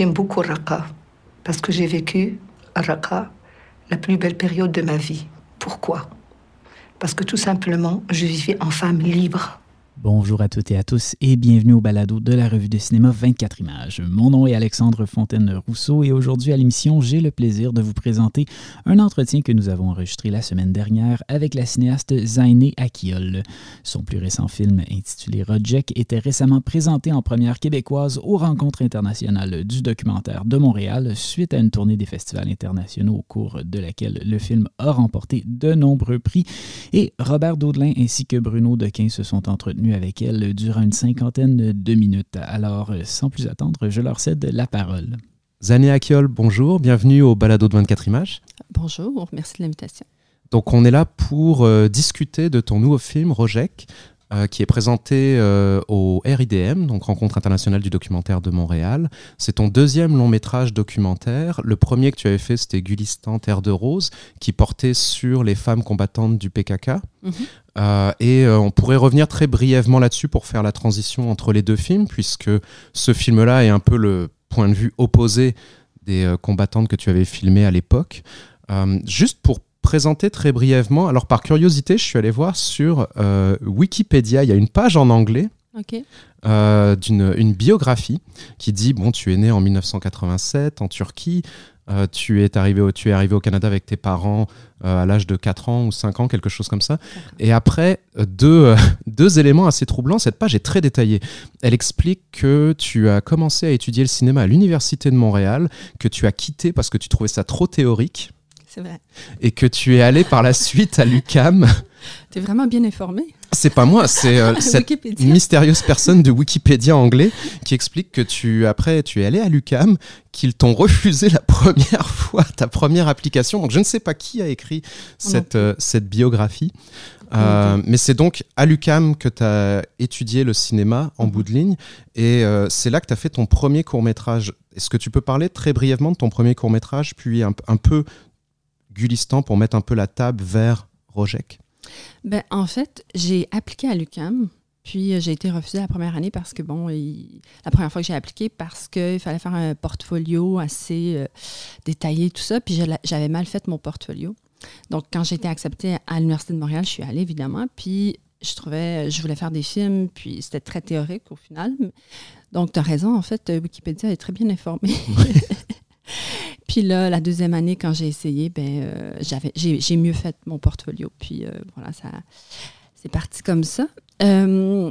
J'aime beaucoup Raqqa parce que j'ai vécu à Raqqa la plus belle période de ma vie. Pourquoi? Parce que tout simplement, je vivais en femme libre. Bonjour à toutes et à tous et bienvenue au balado de la revue de cinéma 24 images. Mon nom est Alexandre Fontaine-Rousseau et aujourd'hui à l'émission, j'ai le plaisir de vous présenter un entretien que nous avons enregistré la semaine dernière avec la cinéaste Zainé Akiol. Son plus récent film intitulé Rojek était récemment présenté en première québécoise aux rencontres internationales du documentaire de Montréal suite à une tournée des festivals internationaux au cours de laquelle le film a remporté de nombreux prix et Robert Daudelin ainsi que Bruno Dequin se sont entretenus avec elle durant une cinquantaine de minutes. Alors, sans plus attendre, je leur cède la parole. Zané Akiol, bonjour, bienvenue au Balado de 24 images. Bonjour, merci de l'invitation. Donc on est là pour euh, discuter de ton nouveau film Rojek, euh, qui est présenté euh, au RIDM, donc Rencontre internationale du documentaire de Montréal. C'est ton deuxième long métrage documentaire. Le premier que tu avais fait, c'était Gulistan, Terre de Rose, qui portait sur les femmes combattantes du PKK. Mhm. Euh, et on pourrait revenir très brièvement là-dessus pour faire la transition entre les deux films, puisque ce film-là est un peu le point de vue opposé des combattantes que tu avais filmées à l'époque. juste pour présenter très brièvement. Alors, par curiosité, je suis allé voir sur euh, Wikipédia, il y a une page en anglais. Euh, d'une une biographie qui dit bon tu es né en 1987 en Turquie. Euh, tu es arrivé au, tu es arrivé au Canada avec tes parents à l'âge de 4 ans ou 5 ans quelque chose comme ça. Et après deux, deux éléments assez troublants. Cette page est très détaillée. Elle explique que tu as commencé à étudier le cinéma à l'université de Montréal que tu as quitté parce que tu trouvais ça trop théorique c'est vrai. Et que tu es allé par la suite à l'UCAM. Tu es vraiment bien informé. C'est pas moi, c'est euh, cette mystérieuse personne de Wikipédia anglais qui explique que tu, après, tu es allé à l'UCAM, qu'ils t'ont refusé la première fois ta première application. Donc je ne sais pas qui a écrit cette, euh, cette biographie. Euh, mais c'est donc à l'UCAM que tu as étudié le cinéma en mhm. bout de ligne et c'est là que tu as fait ton premier court métrage. Est-ce que tu peux parler très brièvement de ton premier court métrage, puis un, un peu Gulistan pour mettre un peu la table vers Rojek ben, En fait, j'ai appliqué à l'UCAM. Puis euh, j'ai été refusée la première année parce que, bon, la première fois que j'ai appliqué, parce qu'il fallait faire un portfolio assez euh, détaillé, tout ça. Puis j'avais mal fait mon portfolio. Donc, quand j'ai été acceptée à l'Université de Montréal, je suis allée, évidemment. Puis je trouvais, je voulais faire des films, puis c'était très théorique au final. Donc, tu as raison, en fait, Wikipédia est très bien informé. Puis là, la deuxième année, quand j'ai essayé, ben, euh, j'avais, j'ai, mieux fait mon portfolio. Puis euh, voilà, ça, c'est parti comme ça. Euh,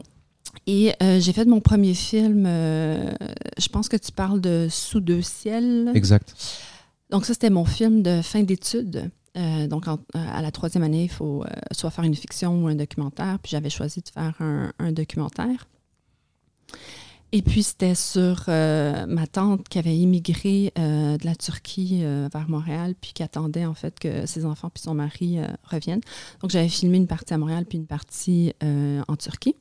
et j'ai fait mon premier film, je pense que tu parles de Sous deux ciels. Exact. Donc ça, c'était mon film de fin d'études. donc, à la troisième année, il faut soit faire une fiction ou un documentaire. Puis j'avais choisi de faire un, un documentaire. Et puis, c'était sur euh, ma tante qui avait immigré euh, de la Turquie euh, vers Montréal, puis qui attendait en fait que ses enfants puis son mari reviennent. Donc, j'avais filmé une partie à Montréal, puis une partie en Turquie.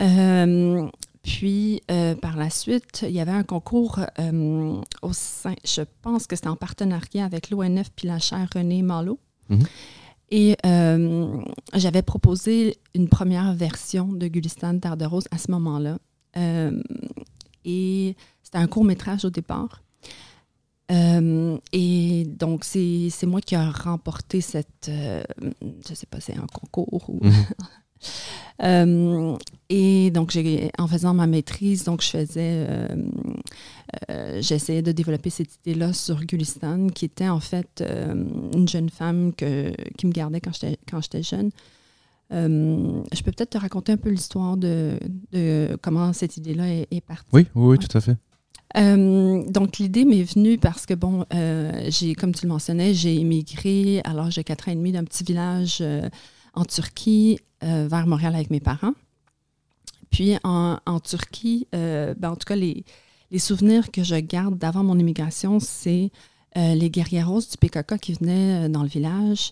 Hmm. puis, par la suite, il y avait un concours au sein, je pense que c'était en partenariat avec l'ONF puis la chaire René Malo. Hmm. Et j'avais proposé une première version de Gulistan Terre de Rose à ce moment-là. Euh, et c'était un court métrage au départ. Euh, et donc, c'est moi qui ai remporté cette. Euh, je ne sais pas, c'est un concours ou. Mhm. et donc, en faisant ma maîtrise, donc je faisais. J'essayais de développer cette idée-là sur Gulistan, qui était en fait une jeune femme que, qui me gardait quand j'étais jeune. Euh, je peux peut-être te raconter un peu l'histoire de, comment cette idée-là est, partie. Oui, oui, tout à fait. Euh, donc, l'idée m'est venue parce que, bon, euh, j'ai, comme tu le mentionnais, j'ai immigré à l'âge de 4 ans et demi d'un petit village en Turquie vers Montréal avec mes parents. Puis, en, Turquie, ben, en tout cas, les, les, souvenirs que je garde d'avant mon immigration, c'est les guerrières roses du PKK qui venaient dans le village.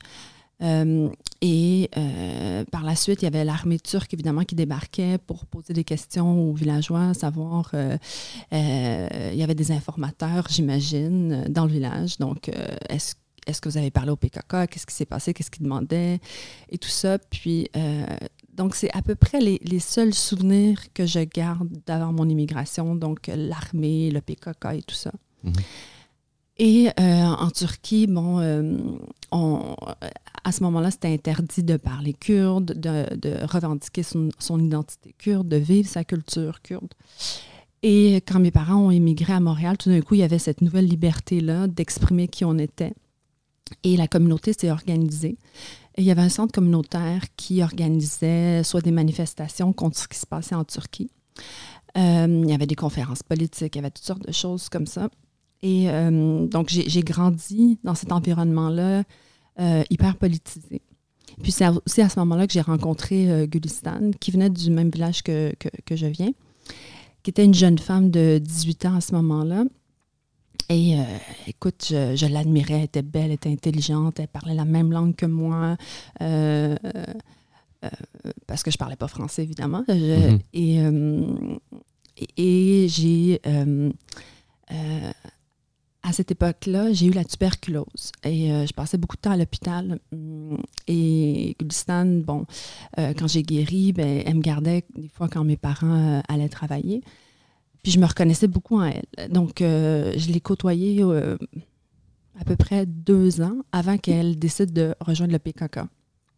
Euh, et euh, par la suite, il y avait l'armée turque, évidemment, qui débarquait pour poser des questions aux villageois, savoir, euh, il y avait des informateurs, j'imagine, dans le village. Donc, est-ce que vous avez parlé au PKK? Qu'est-ce qui s'est passé? Qu'est-ce qu'ils demandaient? Et tout ça. Puis, donc, c'est à peu près les, les, seuls souvenirs que je garde d'avant mon immigration, donc l'armée, le PKK et tout ça. Mhm. Et euh, en Turquie, bon, euh, on, à ce moment-là, c'était interdit de parler kurde, de, revendiquer son, identité kurde, de vivre sa culture kurde. Et quand mes parents ont immigré à Montréal, tout d'un coup, il y avait cette nouvelle liberté-là d'exprimer qui on était. Et la communauté s'est organisée. Il y avait un centre communautaire qui organisait soit des manifestations contre ce qui se passait en Turquie. Euh, il y avait des conférences politiques, il y avait toutes sortes de choses comme ça. Et euh, donc, j'ai grandi dans cet environnement-là euh, hyper politisé. Puis c'est aussi à ce moment-là que j'ai rencontré euh, Gulistan, qui venait du même village que, que, je viens, qui était une jeune femme de 18 ans à ce moment-là. Et écoute, je, je l'admirais, elle était belle, elle était intelligente, elle parlait la même langue que moi, parce que je parlais pas français, évidemment. Mm-hmm. Et, et j'ai à cette époque-là, j'ai eu la tuberculose et euh, je passais beaucoup de temps à l'hôpital. Mm, et Gulistan, bon, euh, quand j'ai guéri, ben, elle me gardait des fois quand mes parents euh, allaient travailler. Puis je me reconnaissais beaucoup en elle. Donc, je l'ai côtoyée à peu près deux ans avant qu'elle décide de rejoindre le PKK.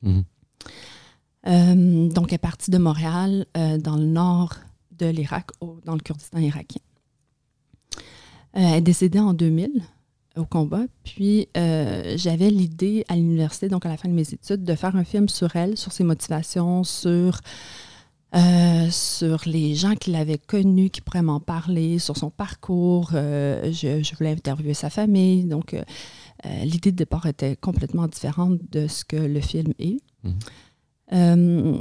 Mhm. donc, elle est partie de Montréal dans le nord de l'Irak, dans le Kurdistan irakien. Euh, elle est décédée en 2000 au combat. Puis euh, j'avais l'idée à l'université, donc à la fin de mes études, de faire un film sur elle, sur ses motivations, sur, euh, sur les gens qui l'avaient connue, qui pourraient m'en parler, sur son parcours. je, voulais interviewer sa famille. Donc l'idée de départ était complètement différente de ce que le film est. Mhm.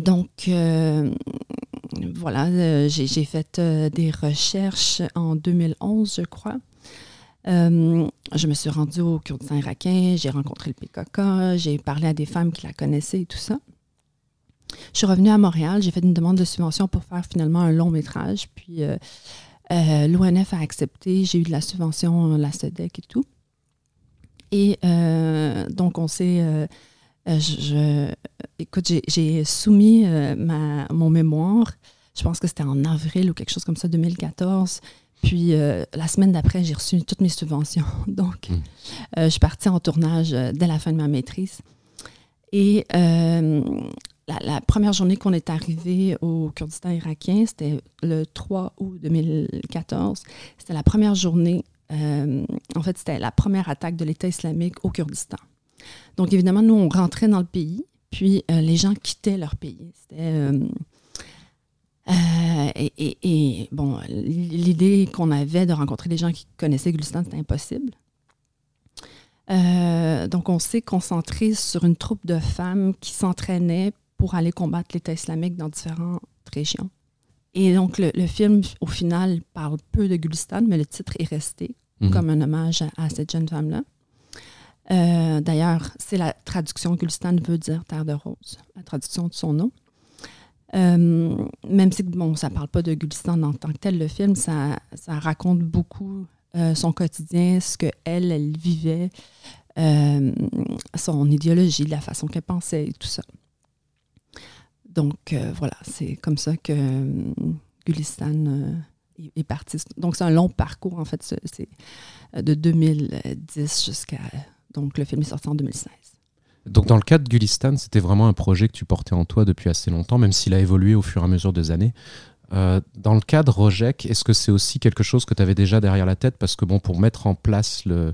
donc voilà, euh, j'ai fait euh, des recherches en 2011, je crois. Euh, je me suis rendue au Kurdistan irakien, j'ai rencontré le PKK, j'ai parlé à des femmes qui la connaissaient et tout ça. Je suis revenue à Montréal, j'ai fait une demande de subvention pour faire finalement un long métrage, puis l'ONF a accepté, j'ai eu de la subvention, la SEDEC et tout. Et donc, on s'est euh, je, écoute, j'ai soumis euh, ma, mon mémoire, je pense que c'était en avril ou quelque chose comme ça, 2014. Puis euh, la semaine d'après, j'ai reçu toutes mes subventions. Donc, hmm. je suis partie en tournage dès la fin de ma maîtrise. Et la, première journée qu'on est arrivé au Kurdistan irakien, c'était le 3 août 2014. C'était la première journée, en fait, c'était la première attaque de l'État islamique au Kurdistan. Donc, évidemment, nous, on rentrait dans le pays, puis euh, les gens quittaient leur pays. C'était. Euh, euh, et, bon, l'idée qu'on avait de rencontrer des gens qui connaissaient Gulistan, c'était impossible. donc, on s'est concentré sur une troupe de femmes qui s'entraînaient pour aller combattre l'État islamique dans différentes régions. Et donc, le, film, au final, parle peu de Gulistan, mais le titre est resté mhm. comme un hommage à cette jeune femme-là. Euh, d'ailleurs, c'est la traduction Gulistan veut dire terre de rose, la traduction de son nom. Euh, même si bon, ça ne parle pas de Gulistan en tant que tel, le film, ça, raconte beaucoup euh, son quotidien, ce qu'elle, elle, elle vivait, son idéologie, la façon qu'elle pensait et tout ça. Donc voilà, c'est comme ça que Gulistan est parti. Donc c'est un long parcours, en fait, c'est de 2010 jusqu'à donc le film est sorti en 2016. Donc dans le cas de Gulistan, c'était vraiment un projet que tu portais en toi depuis assez longtemps, même s'il a évolué au fur et à mesure des années. Euh, dans le cas de Rojek, est-ce que c'est aussi quelque chose que tu avais déjà derrière la tête? Parce que bon, pour mettre en place le,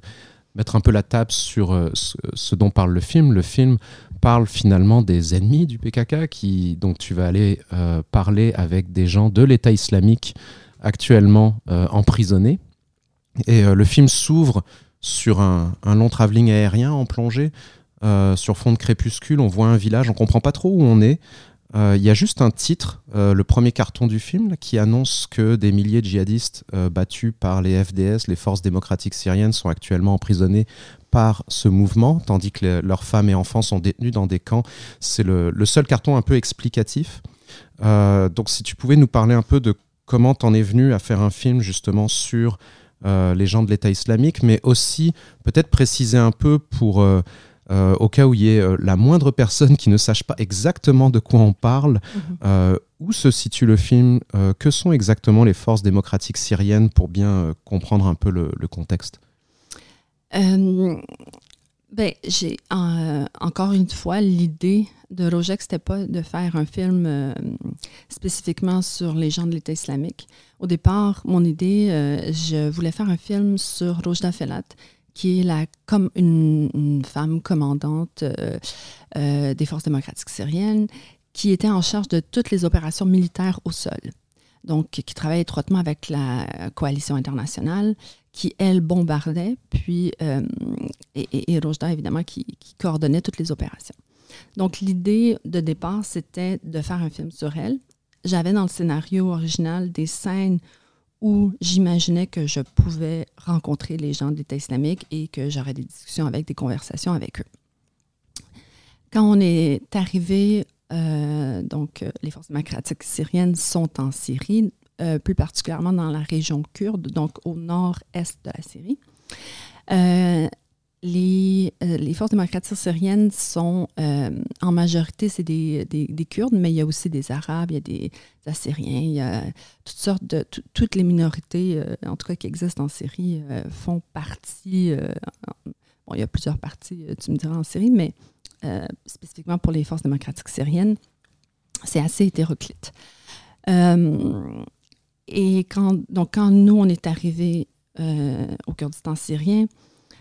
mettre un peu la table sur euh, ce, dont parle le film, le film parle finalement des ennemis du PKK, qui, donc tu vas aller euh, parler avec des gens de l'État islamique actuellement emprisonnés. Et le film s'ouvre sur un, long travelling aérien en plongée, euh, sur fond de crépuscule. On voit un village, on comprend pas trop où on est. Euh, il y a juste un titre, euh, le premier carton du film, qui annonce que des milliers de djihadistes battus par les FDS, les forces démocratiques syriennes, sont actuellement emprisonnés par ce mouvement, tandis que leurs femmes et enfants sont détenus dans des camps. C'est le, le, seul carton un peu explicatif. donc si tu pouvais nous parler un peu de comment t'en es venu à faire un film justement sur les gens de l'État islamique, mais aussi peut-être préciser un peu pour euh, euh, au cas où il y ait la moindre personne qui ne sache pas exactement de quoi on parle. Mhm. où se situe le film Que sont exactement les forces démocratiques syriennes pour bien comprendre un peu le, contexte? Ben, j'ai encore une fois l'idée de Rojek, c'était pas de faire un film spécifiquement sur les gens de l'État islamique. Au départ, mon idée, euh, je voulais faire un film sur Rojda Felat, qui est la, comme une, femme commandante euh, euh, des forces démocratiques syriennes, qui était en charge de toutes les opérations militaires au sol. Donc, qui travaille étroitement avec la coalition internationale, qui, elle, bombardait, puis, et, Rojda, évidemment, qui coordonnait toutes les opérations. Donc, l'idée de départ, c'était de faire un film sur elle j'avais dans le scénario original des scènes où j'imaginais que je pouvais rencontrer les gens de l'État islamique et que j'aurais des discussions avec, des conversations avec eux. Quand on est arrivé, euh, donc euh, les forces démocratiques syriennes sont en Syrie, euh, plus particulièrement dans la région kurde, donc au nord-est de la Syrie. Les, euh, les, forces démocratiques syriennes sont euh, en majorité, c'est des, des, Kurdes, mais il y a aussi des Arabes, il y a des Assyriens, il y a toutes sortes de. toutes les minorités, euh, en tout cas qui existent en Syrie, font partie. bon, il y a plusieurs parties, tu me diras, en Syrie, mais spécifiquement pour les forces démocratiques syriennes, c'est assez hétéroclite. et quand, donc, quand nous, on est arrivés au Kurdistan syrien,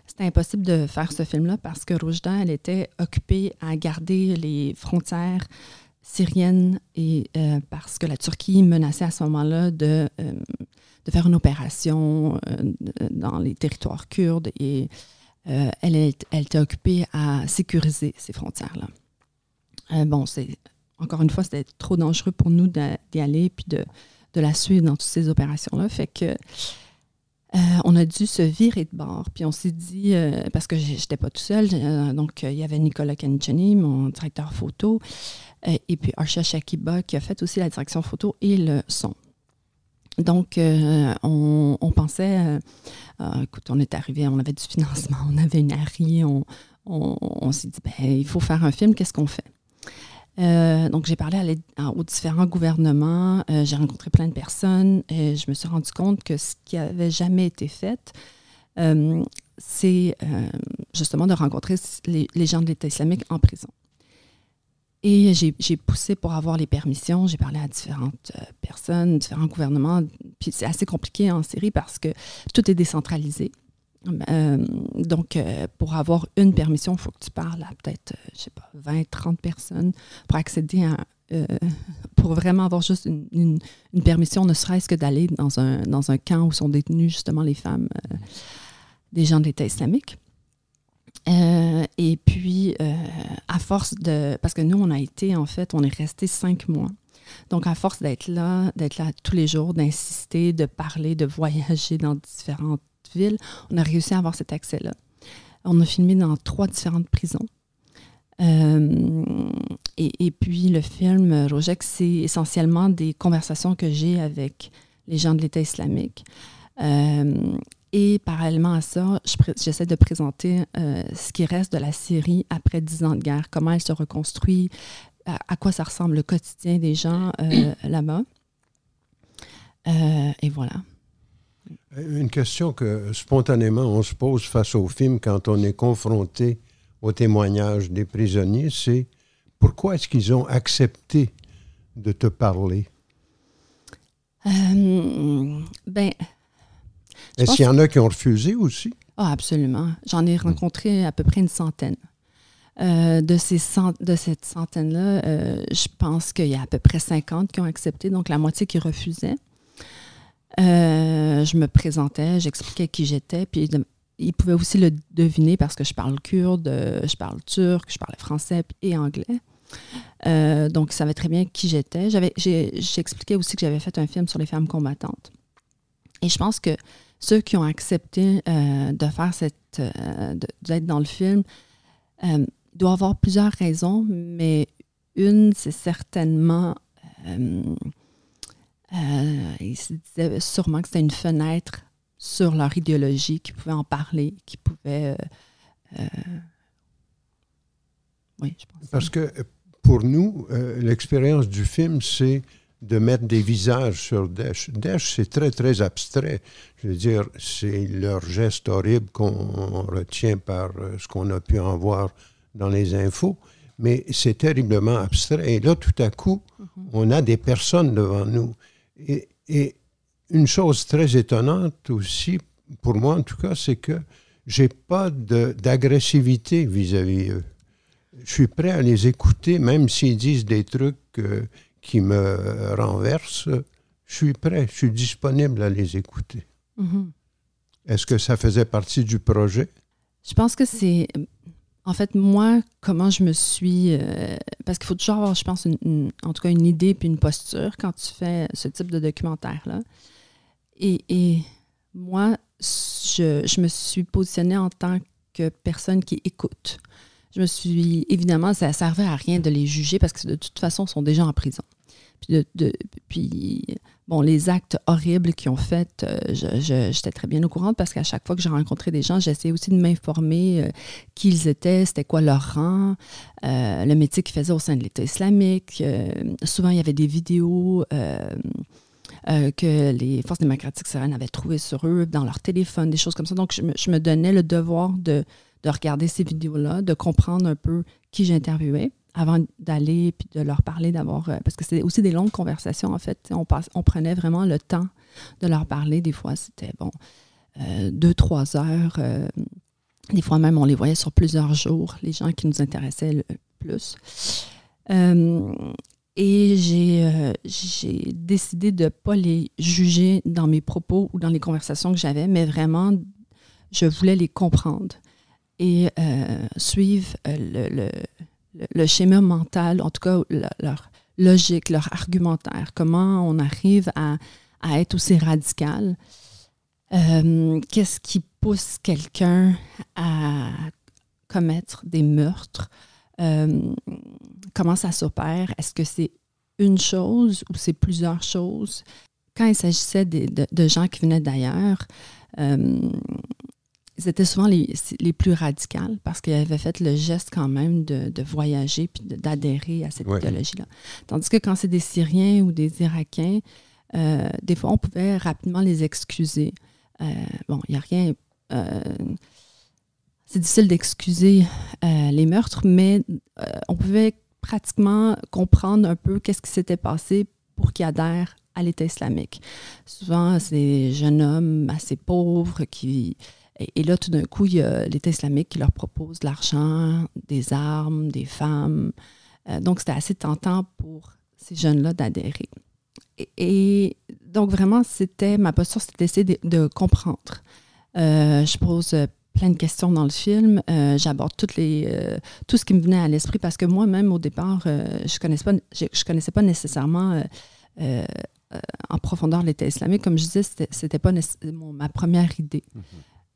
c'était impossible de faire ce film-là parce que Roujda, elle était occupée à garder les frontières syriennes et euh, parce que la Turquie menaçait à ce moment-là de, euh, de faire une opération euh, dans les territoires kurdes et elle, elle, était occupée à sécuriser ces frontières-là. bon, c'est encore une fois, c'était trop dangereux pour nous d'y aller puis de, de la suivre dans toutes ces opérations-là. Fait que euh, on a dû se virer de bord. Puis on s'est dit, euh, parce que j'étais pas tout seul, euh, donc il y avait Nicolas Canichani, mon directeur photo, et puis Archa Shakiba qui a fait aussi la direction photo et le son. Donc, on, pensait, écoute, on est arrivé, on avait du financement, on avait une ARI, on, on s'est dit, ben, il faut faire un film, qu'est-ce qu'on fait? Euh, donc, j'ai parlé aux différents gouvernements, euh, j'ai rencontré plein de personnes et je me suis rendu compte que ce qui n'avait jamais été fait, euh, c'est justement de rencontrer les, gens de l'État islamique en prison. Et j'ai poussé pour avoir les permissions, j'ai parlé à différentes personnes, différents gouvernements. Puis c'est assez compliqué en Syrie parce que tout est décentralisé. Euh, donc, euh, pour avoir une permission, il faut que tu parles à peut-être, euh, je sais pas, 20, 30 personnes pour accéder à. pour vraiment avoir juste une, permission, ne serait-ce que d'aller dans un, dans un camp où sont détenues justement les femmes des gens de l'État islamique. et puis, à force de. Parce que nous, on a été, en fait, on est resté cinq mois. Donc, à force d'être là, d'être là tous les jours, d'insister, de parler, de voyager dans différentes ville, on a réussi à avoir cet accès-là. On a filmé dans trois différentes prisons. Euh, et, puis le film Rojek, c'est essentiellement des conversations que j'ai avec les gens de l'État islamique. Euh, et parallèlement à ça, j'essaie de présenter euh, ce qui reste de la Syrie après dix ans de guerre, comment elle se reconstruit, à, quoi ça ressemble le quotidien des gens là-bas. et voilà. Une question que spontanément on se pose face au film quand on est confronté au témoignage des prisonniers, c'est pourquoi est-ce qu'ils ont accepté de te parler? Euh, ben, Est-ce qu'il y en a qui ont refusé aussi? Ah, absolument. J'en ai rencontré à peu près une centaine. Euh, de, ces de cette centaine-là, euh, je pense qu'il y a à peu près 50 qui ont accepté, donc la moitié qui refusaient. Euh, je me présentais, j'expliquais qui j'étais, puis ils pouvaient aussi le deviner parce que je parle kurde, euh, je parle turc, je parlais français et anglais. Euh, donc, ils savaient très bien qui j'étais. J'expliquais aussi que j'avais fait un film sur les femmes combattantes. Et je pense que ceux qui ont accepté de faire cette, d'être dans le film, doivent avoir plusieurs raisons, mais une, c'est certainement euh, ils se disaient sûrement que c'était une fenêtre sur leur idéologie, qu'ils pouvaient en parler, qu'ils pouvaient euh, euh, Oui, je pense. Parce que euh, pour nous, l'expérience du film, c'est de mettre des visages sur Daesh. Daesh, c'est très, très abstrait. Je veux dire, c'est leur geste horrible qu'on retient par ce qu'on a pu en voir dans les infos, mais c'est terriblement abstrait. Et là, tout à coup, on a des personnes devant nous. Et, et une chose très étonnante aussi, pour moi en tout cas, c'est que j'ai pas d'agressivité vis-à-vis eux. Je suis prêt à les écouter, même s'ils disent des trucs euh, qui me renversent. Je suis prêt, je suis disponible à les écouter. Mhm. Est-ce que ça faisait partie du projet? Je pense que c'est. En fait, moi, comment je me suis. euh, parce qu'il faut toujours avoir, je pense, une- en tout cas, une idée puis une posture quand tu fais ce type de documentaire-là. Et, et moi, je, me suis positionnée en tant que personne qui écoute. Je me suis. Évidemment, ça ne servait à rien de les juger parce que de toute façon, ils sont déjà en prison. Puis, de- puis bon, les actes horribles qu'ils ont faits, euh, j'étais très bien au courant parce qu'à chaque fois que j'ai rencontré des gens, j'essayais aussi de m'informer euh, qui ils étaient, c'était quoi leur rang, euh, le métier qu'ils faisaient au sein de l'État islamique. Euh, souvent, il y avait des vidéos euh, que les forces démocratiques syriennes avaient trouvées sur eux, dans leur téléphone, des choses comme ça. Donc, je me, je me donnais le devoir de, de regarder ces vidéos-là, de comprendre un peu qui j'interviewais avant d'aller puis de leur parler d'avoir euh, parce que c'était aussi des longues conversations en fait. On passe on prenait vraiment le temps de leur parler. Des fois c'était bon euh, deux trois heures euh, des fois même on les voyait sur plusieurs jours les gens qui nous intéressaient le plus. Et j'ai décidé de ne pas les juger dans mes propos ou dans les conversations que j'avais mais vraiment je voulais les comprendre et suivre le, le, schéma mental, en tout cas le- leur logique, leur argumentaire, comment on arrive à, à être aussi radical? Euh, Qu'est-ce qui pousse quelqu'un à commettre des meurtres? Euh, comment ça s'opère? Est-ce que c'est une chose ou c'est plusieurs choses? Quand il s'agissait de, de gens qui venaient d'ailleurs, euh, ils étaient souvent les, les plus radicales parce qu'ils avaient fait le geste quand même de, de voyager puis d'adhérer à cette Ouais. idéologie-là. Tandis que quand c'est des Syriens ou des Irakiens, euh, des fois, on pouvait rapidement les excuser. Euh, bon, il n'y a rien. euh, c'est difficile d'excuser les meurtres, mais on pouvait pratiquement comprendre un peu qu'est-ce qui s'était passé pour qu'ils adhèrent à l'État islamique. Souvent, c'est des jeunes hommes assez pauvres qui. Et, là, tout d'un coup, il y a l'État islamique qui leur propose de l'argent, des armes, des femmes. Euh, donc, c'était assez tentant pour ces jeunes-là d'adhérer. Et, donc, vraiment, c'était ma posture, c'était d'essayer de, comprendre. Euh, je pose euh, plein de questions dans le film. J'aborde tout ce qui me venait à l'esprit parce que moi-même, au départ, je ne connaissais, connaissais pas nécessairement en profondeur l'État islamique. Comme je disais, c'était- pas ma première idée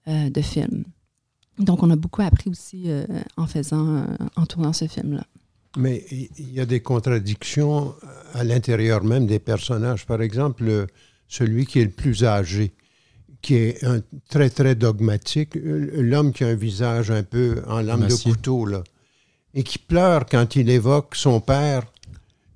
euh, de film. Donc, on a beaucoup appris aussi euh, en faisant, euh, en tournant ce film-là. Mais il y a des contradictions à l'intérieur même des personnages. Par exemple, le- celui qui est le plus âgé, qui est un, très, très dogmatique, l'homme qui a un visage un peu en lame de couteau, là, et qui pleure quand il évoque son père,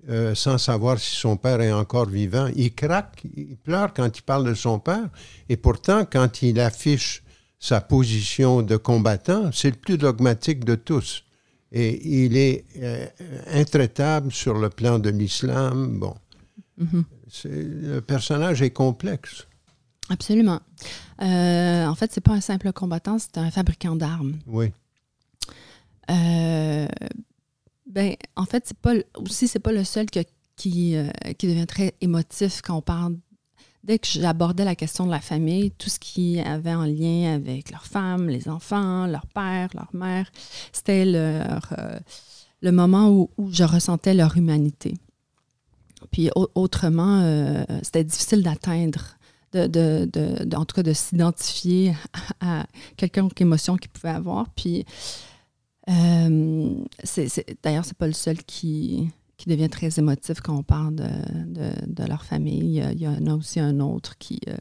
euh, sans savoir si son père est encore vivant. Il craque, il pleure quand il parle de son père, et pourtant, quand il affiche sa position de combattant, c'est le plus dogmatique de tous. Et il est euh, intraitable sur le plan de l'islam. Bon, Mhm. c'est- le personnage est complexe. Absolument. Euh, en fait, c'est pas un simple combattant, c'est un fabricant d'armes. Oui. Euh, ben, en fait, c'est pas aussi c'est pas le seul que- qui, euh, qui devient très émotif quand on parle. Dès que j'abordais la question de la famille, tout ce qui avait en lien avec leurs femmes, les enfants, leur père, leur mère, c'était leur, euh, le moment où, je ressentais leur humanité. Puis au- autrement, euh, c'était difficile d'atteindre, de, de- de- en tout cas de s'identifier à, à quelconque émotion qu'ils pouvaient avoir. Puis euh, d'ailleurs, c'est pas le seul qui, qui devient très émotif quand on parle de, de- de leur famille. Il y, en a aussi un autre qui, euh,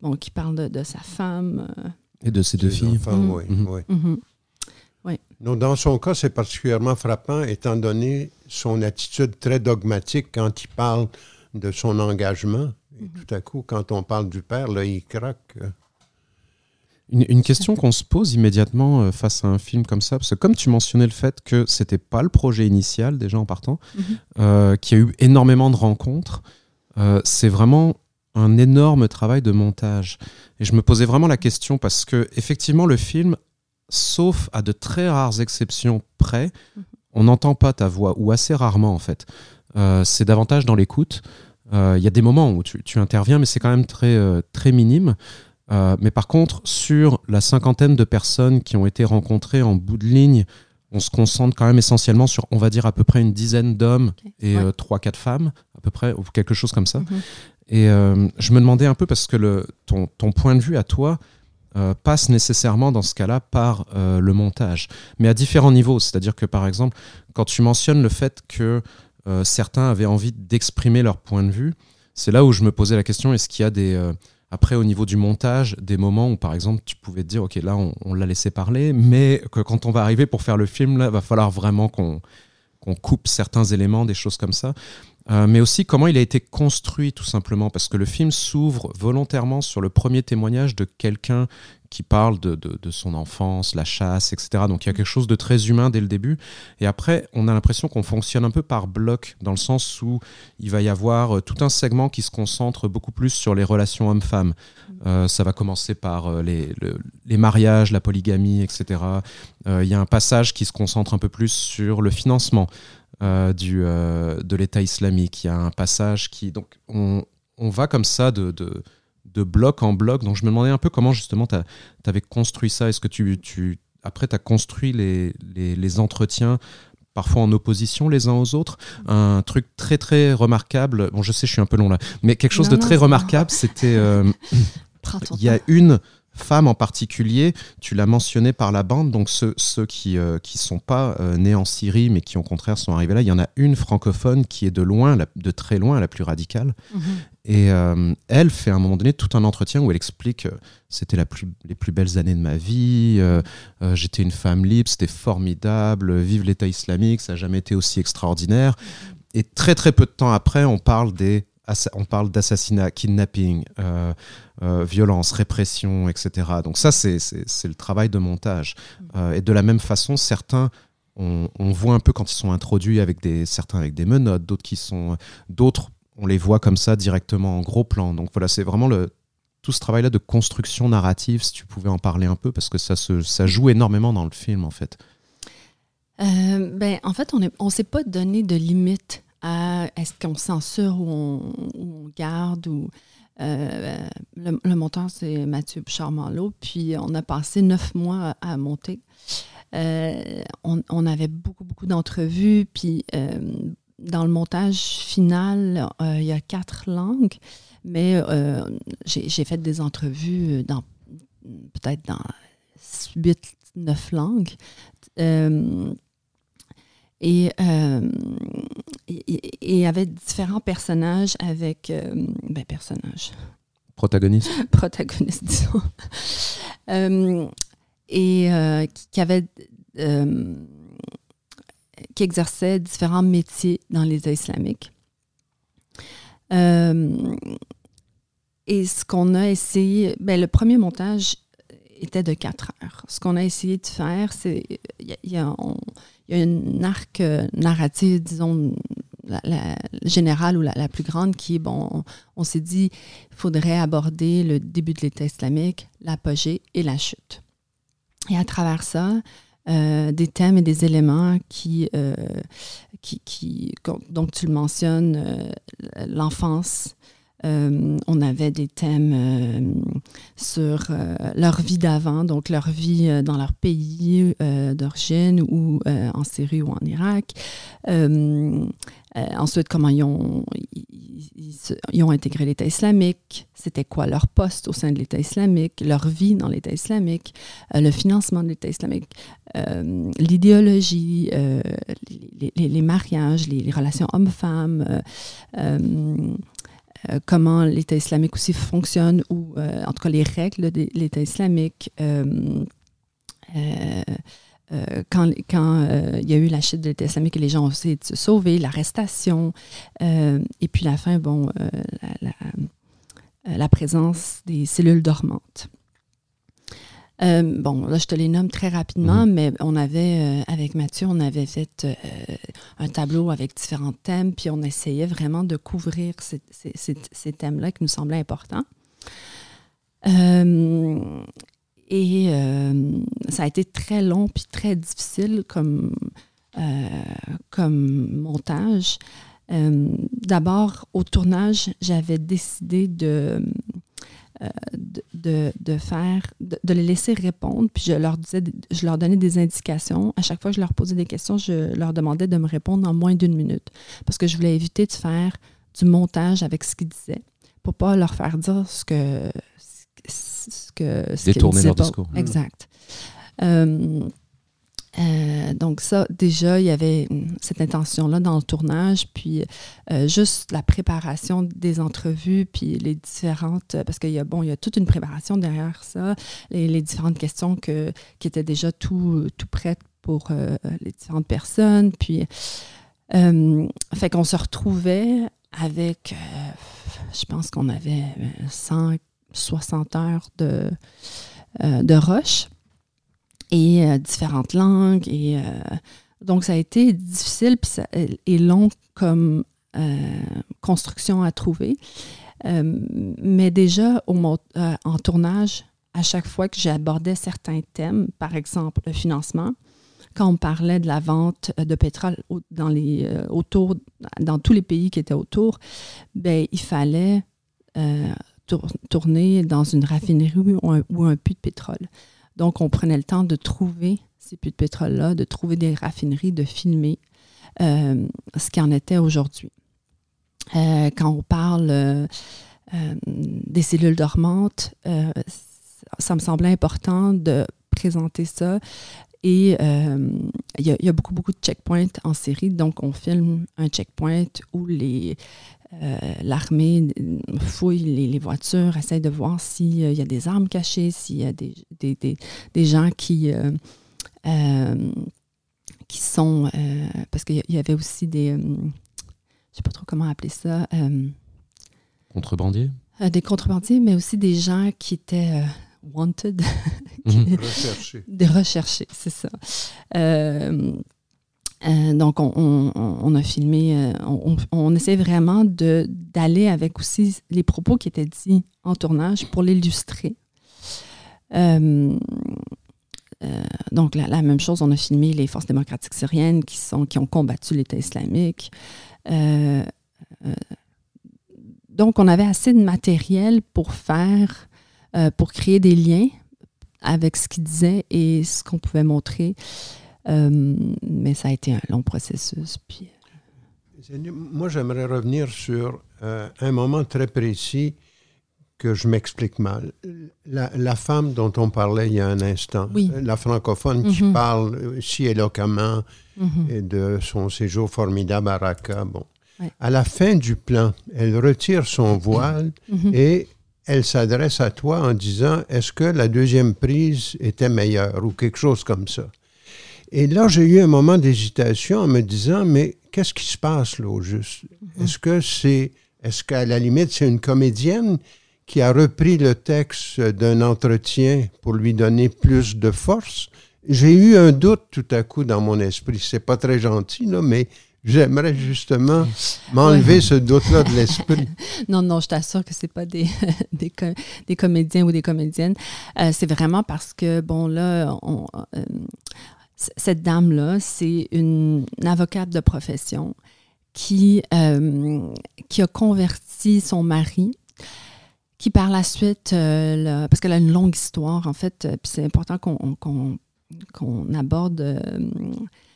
bon, qui parle de, de sa femme. euh. Et de ces deux Ses filles. enfants, oui, Mhm. oui. Mhm. Oui. Donc, dans son cas, c'est particulièrement frappant étant donné son attitude très dogmatique quand il parle de son engagement. Et Mhm. tout à coup, quand on parle du père, là, il craque. Une, une question qu'on se pose immédiatement euh, face à un film comme ça, parce que comme tu mentionnais le fait que c'était pas le projet initial déjà en partant, Mhm. euh, qu'il y a eu énormément de rencontres, euh, c'est vraiment un énorme travail de montage. Et je me posais vraiment la question parce que effectivement le film, sauf à de très rares exceptions près, Mhm. on n'entend pas ta voix ou assez rarement en fait. Euh, c'est davantage dans l'écoute. Euh, Il y a des moments où tu, tu interviens, mais c'est quand même très, euh, très minime. Euh, mais par contre, sur la cinquantaine de personnes qui ont été rencontrées en bout de ligne, on se concentre quand même essentiellement sur, on va dire, à peu près une dizaine d'hommes et euh, trois, quatre femmes, à peu près, ou quelque chose comme ça. Mhm. Et euh, je me demandais un peu, parce que le, ton, ton point de vue à toi euh, passe nécessairement dans ce cas-là par euh, le montage, mais à différents niveaux. C'est-à-dire que, par exemple, quand tu mentionnes le fait que certains avaient envie d'exprimer leur point de vue, c'est là où je me posais la question, est-ce qu'il y a des... après, au niveau du montage, des moments où, par exemple, tu pouvais te dire, OK, là, on, l'a laissé parler, mais que quand on va arriver pour faire le film, là, va falloir vraiment qu'on qu'on coupe certains éléments, des choses comme ça. Euh, mais aussi comment il a été construit, tout simplement, parce que le film s'ouvre volontairement sur le premier témoignage de quelqu'un qui parle de, de- de son enfance, la chasse, etc. Donc il y a quelque chose de très humain dès le début. Et après, on a l'impression qu'on fonctionne un peu par bloc, dans le sens où il va y avoir euh, tout un segment qui se concentre beaucoup plus sur les relations hommes-femmes. Euh, ça va commencer par euh, les, le- les mariages, la polygamie, etc. Euh, Il y a un passage qui se concentre un peu plus sur le financement euh, du, de l'État islamique. Il y a un passage qui... Donc on, on va comme ça de, de, de bloc en bloc. Donc je me demandais un peu comment justement tu avais construit ça. Est-ce que tu, tu après tu as construit les, les, les entretiens parfois en opposition les uns aux autres? Un truc très très remarquable, bon je sais je suis un peu long là, mais quelque chose Non, de non, très remarquable, c'était... euh, il y a une femme en particulier, tu l'as mentionné par la bande, donc ceux, ceux qui ne qui sont pas euh, nés en Syrie, mais qui au contraire sont arrivés là, il y en a une francophone qui est de loin, la- de très loin, la plus radicale. Mhm. Et euh, elle fait à un moment donné tout un entretien où elle explique euh, c'était la plus, les plus belles années de ma vie, euh, euh, j'étais une femme libre, c'était formidable, vive l'État islamique, ça n'a jamais été aussi extraordinaire. Et très très peu de temps après, on parle des on parle d'assassinat, kidnapping, euh, euh, violence, répression, etc. Donc ça, c'est le travail de montage. Euh, et de la même façon, certains, on, voit un peu quand ils sont introduits avec des certains avec des menottes, d'autres qui sont, d'autres, on les voit comme ça directement en gros plan. Donc voilà, c'est vraiment le tout ce travail-là de construction narrative, si tu pouvais en parler un peu, parce que ça, joue énormément dans le film, en fait. Ben, en fait, on ne s'est pas donné de limite à est-ce qu'on censure ou on, garde. Ou, euh, le, monteur, c'est Mathieu Bouchard-Malo, puis on a passé neuf mois à, monter. Euh, on, avait beaucoup, beaucoup d'entrevues, puis euh, dans le montage final, il y a quatre langues, mais j'ai fait des entrevues dans peut-être dans huit, neuf langues. Et, et, avec différents personnages, avec euh, ben, personnages, Protagoniste. protagonistes, disons, Euh, et euh, qui, qui avaient euh, qui exerçaient différents métiers dans l'État islamique. Et ce qu'on a essayé, ben, le premier montage était de quatre heures. Ce qu'on a essayé de faire, c'est il y y a- y une arc narrative, disons, la, générale ou la, plus grande, qui est, bon, on, s'est dit, il faudrait aborder le début de l'État islamique, l'apogée et la chute. Et à travers ça, euh, des thèmes et des éléments qui, euh, qui, qui donc tu le mentionnes, euh, l'enfance. Euh, on avait des thèmes euh, sur euh, leur vie d'avant, donc leur vie dans leur pays d'origine ou en Syrie ou en Irak. Ensuite, comment ils ont, intégré l'État islamique, c'était quoi leur poste au sein de l'État islamique, leur vie dans l'État islamique, le financement de l'État islamique, l'idéologie, les mariages, les, les relations hommes-femmes, euh, comment l'État islamique aussi fonctionne, ou euh, en tout cas les règles de l'État islamique. euh, euh, quand, quand il y a eu la chute de l'État islamique et les gens ont essayé de se sauver, l'arrestation, et puis la fin, bon, la, présence des cellules dormantes. Euh, bon, là, je te les nomme très rapidement, mhm. mais on avait, euh, avec Mathieu, on avait fait euh, un tableau avec différents thèmes, puis on essayait vraiment de couvrir ces, ces, thèmes-là qui nous semblaient importants. et ça a été très long puis très difficile comme, comme montage. D'abord, au tournage, j'avais décidé de de, de, faire, de, les laisser répondre, puis je leur disais, je leur donnais des indications. À chaque fois que je leur posais des questions, je leur demandais de me répondre en moins d'une minute, parce que je voulais éviter de faire du montage avec ce qu'ils disaient, pour pas leur faire dire ce que ce que ce détourner leur discours. Exact. Euh, euh, donc ça, déjà, il y avait cette intention-là dans le tournage, puis euh, juste la préparation des entrevues, puis les différentes, parce qu'il y a bon, il y a toute une préparation derrière ça, les différentes questions que, qui étaient déjà tout, tout prêtes pour euh, les différentes personnes, puis fait qu'on se retrouvait avec, je pense qu'on avait 160 heures de, de rush et euh, différentes langues. Et, euh, donc, ça a été difficile et long comme euh, construction à trouver. mais déjà, au, en tournage, à chaque fois que j'abordais certains thèmes, par exemple le financement, quand on parlait de la vente de pétrole dans, les, autour, dans tous les pays qui étaient autour, ben, il fallait tourner dans une raffinerie ou un, ou un puits de pétrole. Donc, on prenait le temps de trouver ces puits de pétrole-là, de trouver des raffineries, de filmer euh, ce qui en était aujourd'hui. Euh, quand on parle euh, des cellules dormantes, ça me semblait important de présenter ça. Et il y, a beaucoup, beaucoup de checkpoints en série. Donc, on filme un checkpoint où les, euh, l'armée fouille les, voitures, essaie de voir s'il y a des armes cachées, s'il y a des, des, gens qui, euh, euh, qui sont... parce qu'il y avait aussi des... je ne sais pas trop comment appeler ça. Contrebandiers? Des contrebandiers, mais aussi des gens qui étaient wanted. Mhm. recherchés. Des recherchés, c'est ça. Euh, donc, on, a filmé, euh, on, essaie vraiment d'aller avec aussi les propos qui étaient dits en tournage pour l'illustrer. Euh, donc, la, même chose, on a filmé les forces démocratiques syriennes qui, sont, qui ont combattu l'État islamique. donc, on avait assez de matériel pour faire, pour créer des liens avec ce qu'ils disaient et ce qu'on pouvait montrer. Euh, mais ça a été un long processus. Puis... Euh, moi, j'aimerais revenir sur euh, un moment très précis que je m'explique mal. La, femme dont on parlait il y a un instant, la francophone qui mhm. parle si éloquemment mhm. de son séjour formidable à Raqqa. Bon. À la fin du plan, elle retire son voile mhm. et elle s'adresse à toi en disant Est-ce que la deuxième prise était meilleure ou quelque chose comme ça? Et là, j'ai eu un moment d'hésitation en me disant, mais qu'est-ce qui se passe là au juste? Mhm. Est-ce que c'est, est-ce qu'à la limite, c'est une comédienne qui a repris le texte d'un entretien pour lui donner plus de force? J'ai eu un doute tout à coup dans mon esprit. C'est pas très gentil, là, mais j'aimerais justement m'enlever ce doute-là de l'esprit. non, non, je t'assure que c'est pas des, des, comédiens ou des comédiennes. Euh, c'est vraiment parce que, bon, là, on, euh, cette dame-là, c'est une, avocate de profession qui, euh, qui a converti son mari, qui par la suite, euh, parce qu'elle a une longue histoire, en fait, euh, puis c'est important qu'on aborde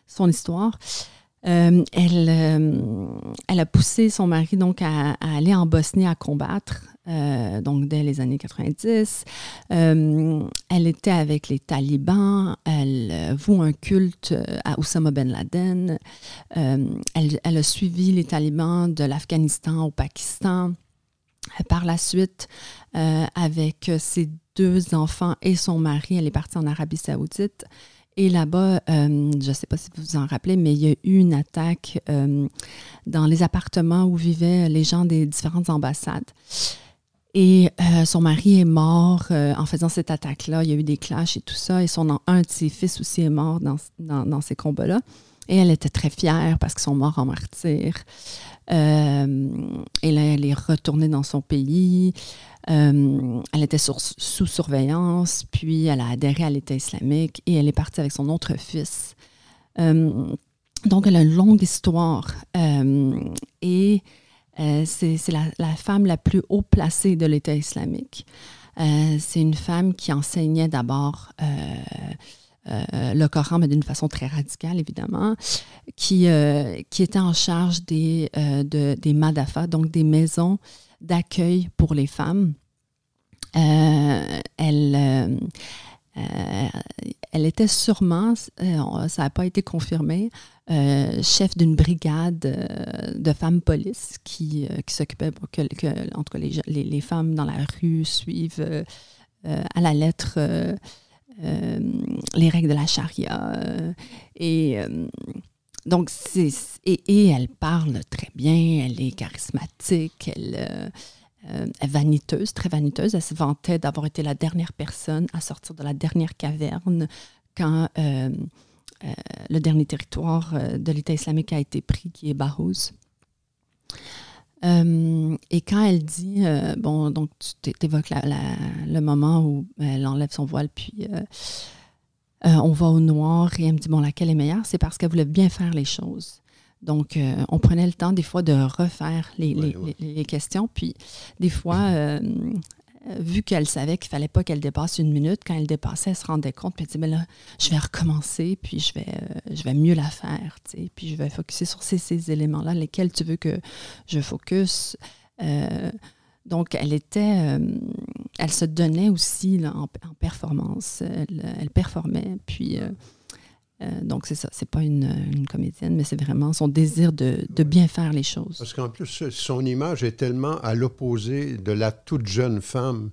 son histoire. elle, elle a poussé son mari donc à, aller en Bosnie à combattre euh, donc dès les années 90. Euh, elle était avec les talibans, elle euh, voue un culte à Oussama Ben Laden, elle, a suivi les talibans de l'Afghanistan au Pakistan. Par la suite, avec ses deux enfants et son mari, elle est partie en Arabie saoudite. Et là-bas, je ne sais pas si vous vous en rappelez, mais il y a eu une attaque dans les appartements où vivaient les gens des différentes ambassades. Et euh, son mari est mort en faisant cette attaque-là. Il y a eu des clashs et tout ça. Et son, un de ses fils aussi est mort dans, dans, ces combats-là. Et elle était très fière parce qu'ils sont morts en martyr. et là, elle est retournée dans son pays. Euh, elle était sous surveillance, puis elle a adhéré à l'État islamique et elle est partie avec son autre fils. Euh, donc, elle a une longue histoire euh, c'est la, femme la plus haut placée de l'État islamique. c'est une femme qui enseignait d'abord le Coran, mais d'une façon très radicale, évidemment, qui, qui était en charge des, des madafas, donc des maisons d'accueil pour les femmes. Euh, elle, euh, euh, elle était sûrement, ça n'a pas été confirmé, chef d'une brigade de femmes police qui, qui s'occupait pour que, en tout cas, les, femmes dans la rue suivent à la lettre les règles de la charia. et donc, et, elle parle très bien, elle est charismatique, elle, euh, euh, vaniteuse, très vaniteuse. Elle se vantait d'avoir été la dernière personne à sortir de la dernière caverne quand euh, le dernier territoire de l'État islamique a été pris, qui est Bahouz. et quand elle dit, bon, donc tu évoques le moment où elle enlève son voile, puis euh, on va au noir et elle me dit, bon, laquelle est meilleure? C'est parce qu'elle voulait bien faire les choses. Donc, euh, on prenait le temps des fois de refaire les, questions. Puis, des fois, euh, vu qu'elle savait qu'il fallait pas qu'elle dépasse une minute, quand elle dépassait, elle se rendait compte. Puis elle dit, mais là, je vais recommencer, puis je vais, je vais mieux la faire. Puis, je vais focuser sur ces, ces éléments-là, lesquels tu veux que je focus. Donc, elle était, euh, elle se donnait aussi en, performance. Elle, performait. Puis, euh, euh, donc, c'est ça. C'est pas une, comédienne, mais c'est vraiment son désir de, bien faire les choses. Parce qu'en plus, son image est tellement à l'opposé de la toute jeune femme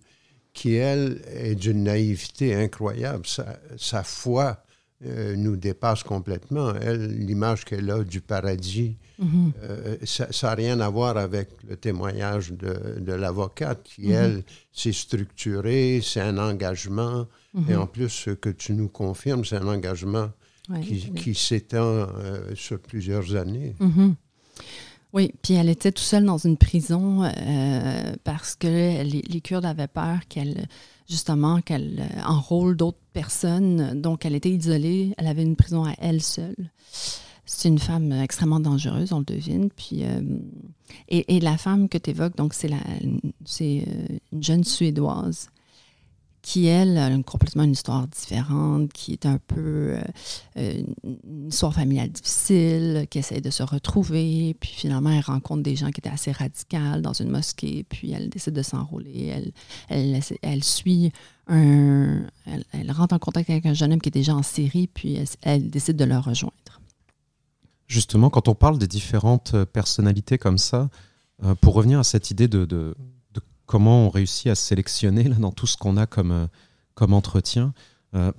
qui, elle, est d'une naïveté incroyable. Sa, foi nous dépasse complètement. Elle, l'image qu'elle a du paradis, euh, ça n'a rien à voir avec le témoignage de, de l'avocate qui, mhm. elle, s'est structurée, c'est un engagement. Mhm. Et en plus, ce que tu nous confirmes, c'est un engagement qui, qui s'étend euh, sur plusieurs années. Mhm. Oui, puis elle était toute seule dans une prison euh, parce que les, les, Kurdes avaient peur qu'elle, justement, qu'elle enrôle d'autres personnes. Donc, elle était isolée. Elle avait une prison à elle seule. C'est une femme extrêmement dangereuse, on le devine. Puis, euh, et, la femme que tu évoques, donc c'est, c'est euh, une jeune Suédoise qui, elle, a complètement une histoire différente, qui est un peu euh, une histoire familiale difficile, qui essaie de se retrouver, puis finalement, elle rencontre des gens qui étaient assez radicaux dans une mosquée, puis elle décide de s'enrôler. Elle, suit un... Elle, rentre en contact avec un jeune homme qui est déjà en Syrie, puis elle décide de le rejoindre. Justement, quand on parle des différentes euh, personnalités comme ça, euh, pour revenir à cette idée de, comment on réussit à sélectionner là, dans tout ce qu'on a comme, euh, comme entretien,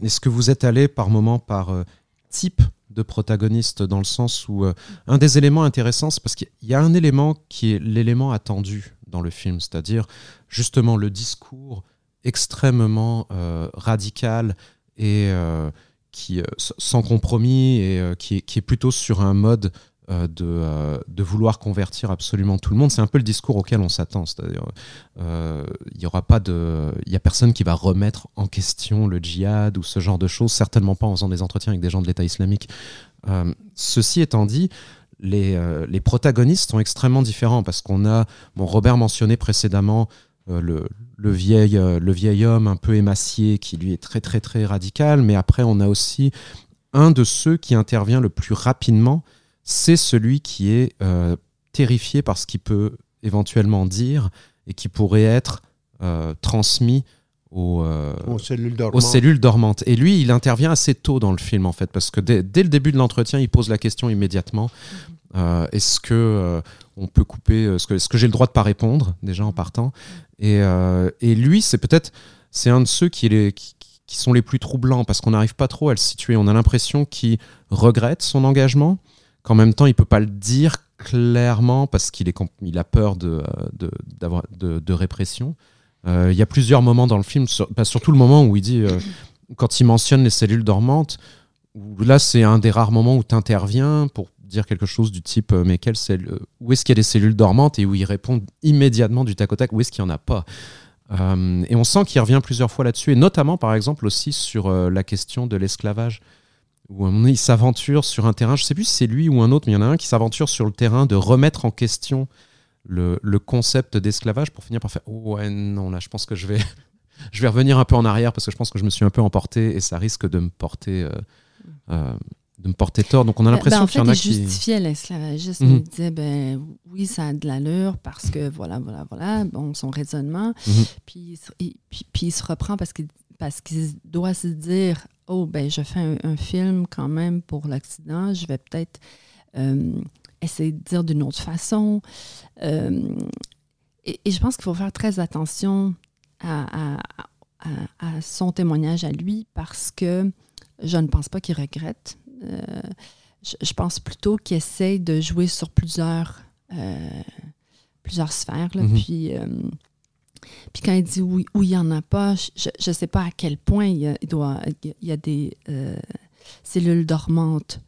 est-ce que vous êtes allé par moment par type de protagoniste dans le sens où un des éléments intéressants, c'est parce qu'il y a un élément qui est l'élément attendu dans le film, c'est-à-dire justement le discours extrêmement radical et qui, euh, sans compromis et euh, qui, est, plutôt sur un mode euh, de, de, vouloir convertir absolument tout le monde. C'est un peu le discours auquel on s'attend. C'est-à-dire, il y a personne qui va remettre en question le djihad ou ce genre de choses. Certainement pas en faisant des entretiens avec des gens de l'État islamique. ceci étant dit, les, les, protagonistes sont extrêmement différents parce qu'on a, bon, Robert mentionné précédemment le, le vieil, euh, le vieil homme un peu émacié qui lui est très très très radical, mais après on a aussi un de ceux qui intervient le plus rapidement, c'est celui qui est euh, terrifié par ce qu'il peut éventuellement dire et qui pourrait être euh, transmis aux, cellules dormantes. Et lui, il intervient assez tôt dans le film, en fait, parce que dès, dès le début de l'entretien, il pose la question immédiatement. est-ce que on peut couper Est-ce que, est -ce que j'ai le droit de pas répondre déjà en partant? Et, euh, et, lui, c'est peut-être c'est un de ceux qui sont les plus troublants parce qu'on n'arrive pas trop à le situer. On a l'impression qu'il regrette son engagement, qu'en même temps il peut pas le dire clairement parce qu'il il a peur de, de, de, de répression. Euh, il y a plusieurs moments dans le film, surtout le moment où il dit, euh, quand il mentionne les cellules dormantes, où là c'est un des rares moments où tu interviens pour dire quelque chose du type euh, mais quelle où est-ce qu'il y a des cellules dormantes et où il répond immédiatement du tac au tac où est-ce qu'il n'y en a pas? et on sent qu'il revient plusieurs fois là-dessus, et notamment par exemple aussi sur la question de l'esclavage où il s'aventure sur un terrain, je sais plus si c'est lui ou un autre, mais il y en a un qui s'aventure sur le terrain de remettre en question le, concept d'esclavage pour finir par faire oh ouais non là je pense que je vais je vais revenir un peu en arrière parce que je pense que je me suis un peu emporté et ça risque de me porter euh, euh, de me porter tort. Donc on a bah, l'impression ben, qu'il y en a qui justifiait l'esclavagisme il disait ben oui ça a de l'allure parce que voilà voilà voilà bon son raisonnement. Mhm. puis, il, puis, il se reprend parce qu'il parce qu'il doit se dire oh ben je fais un, film quand même pour l'Occident je vais peut-être euh, essayer de dire d'une autre façon. Euh, et, je pense qu'il faut faire très attention à, son témoignage à lui parce que je ne pense pas qu'il regrette. Euh, je, pense plutôt qu'il essaye de jouer sur plusieurs, plusieurs sphères. Mm-hmm. puis, puis quand il dit oui, où il n'y en a pas, je ne sais pas à quel point il doit, il y a des cellules dormantes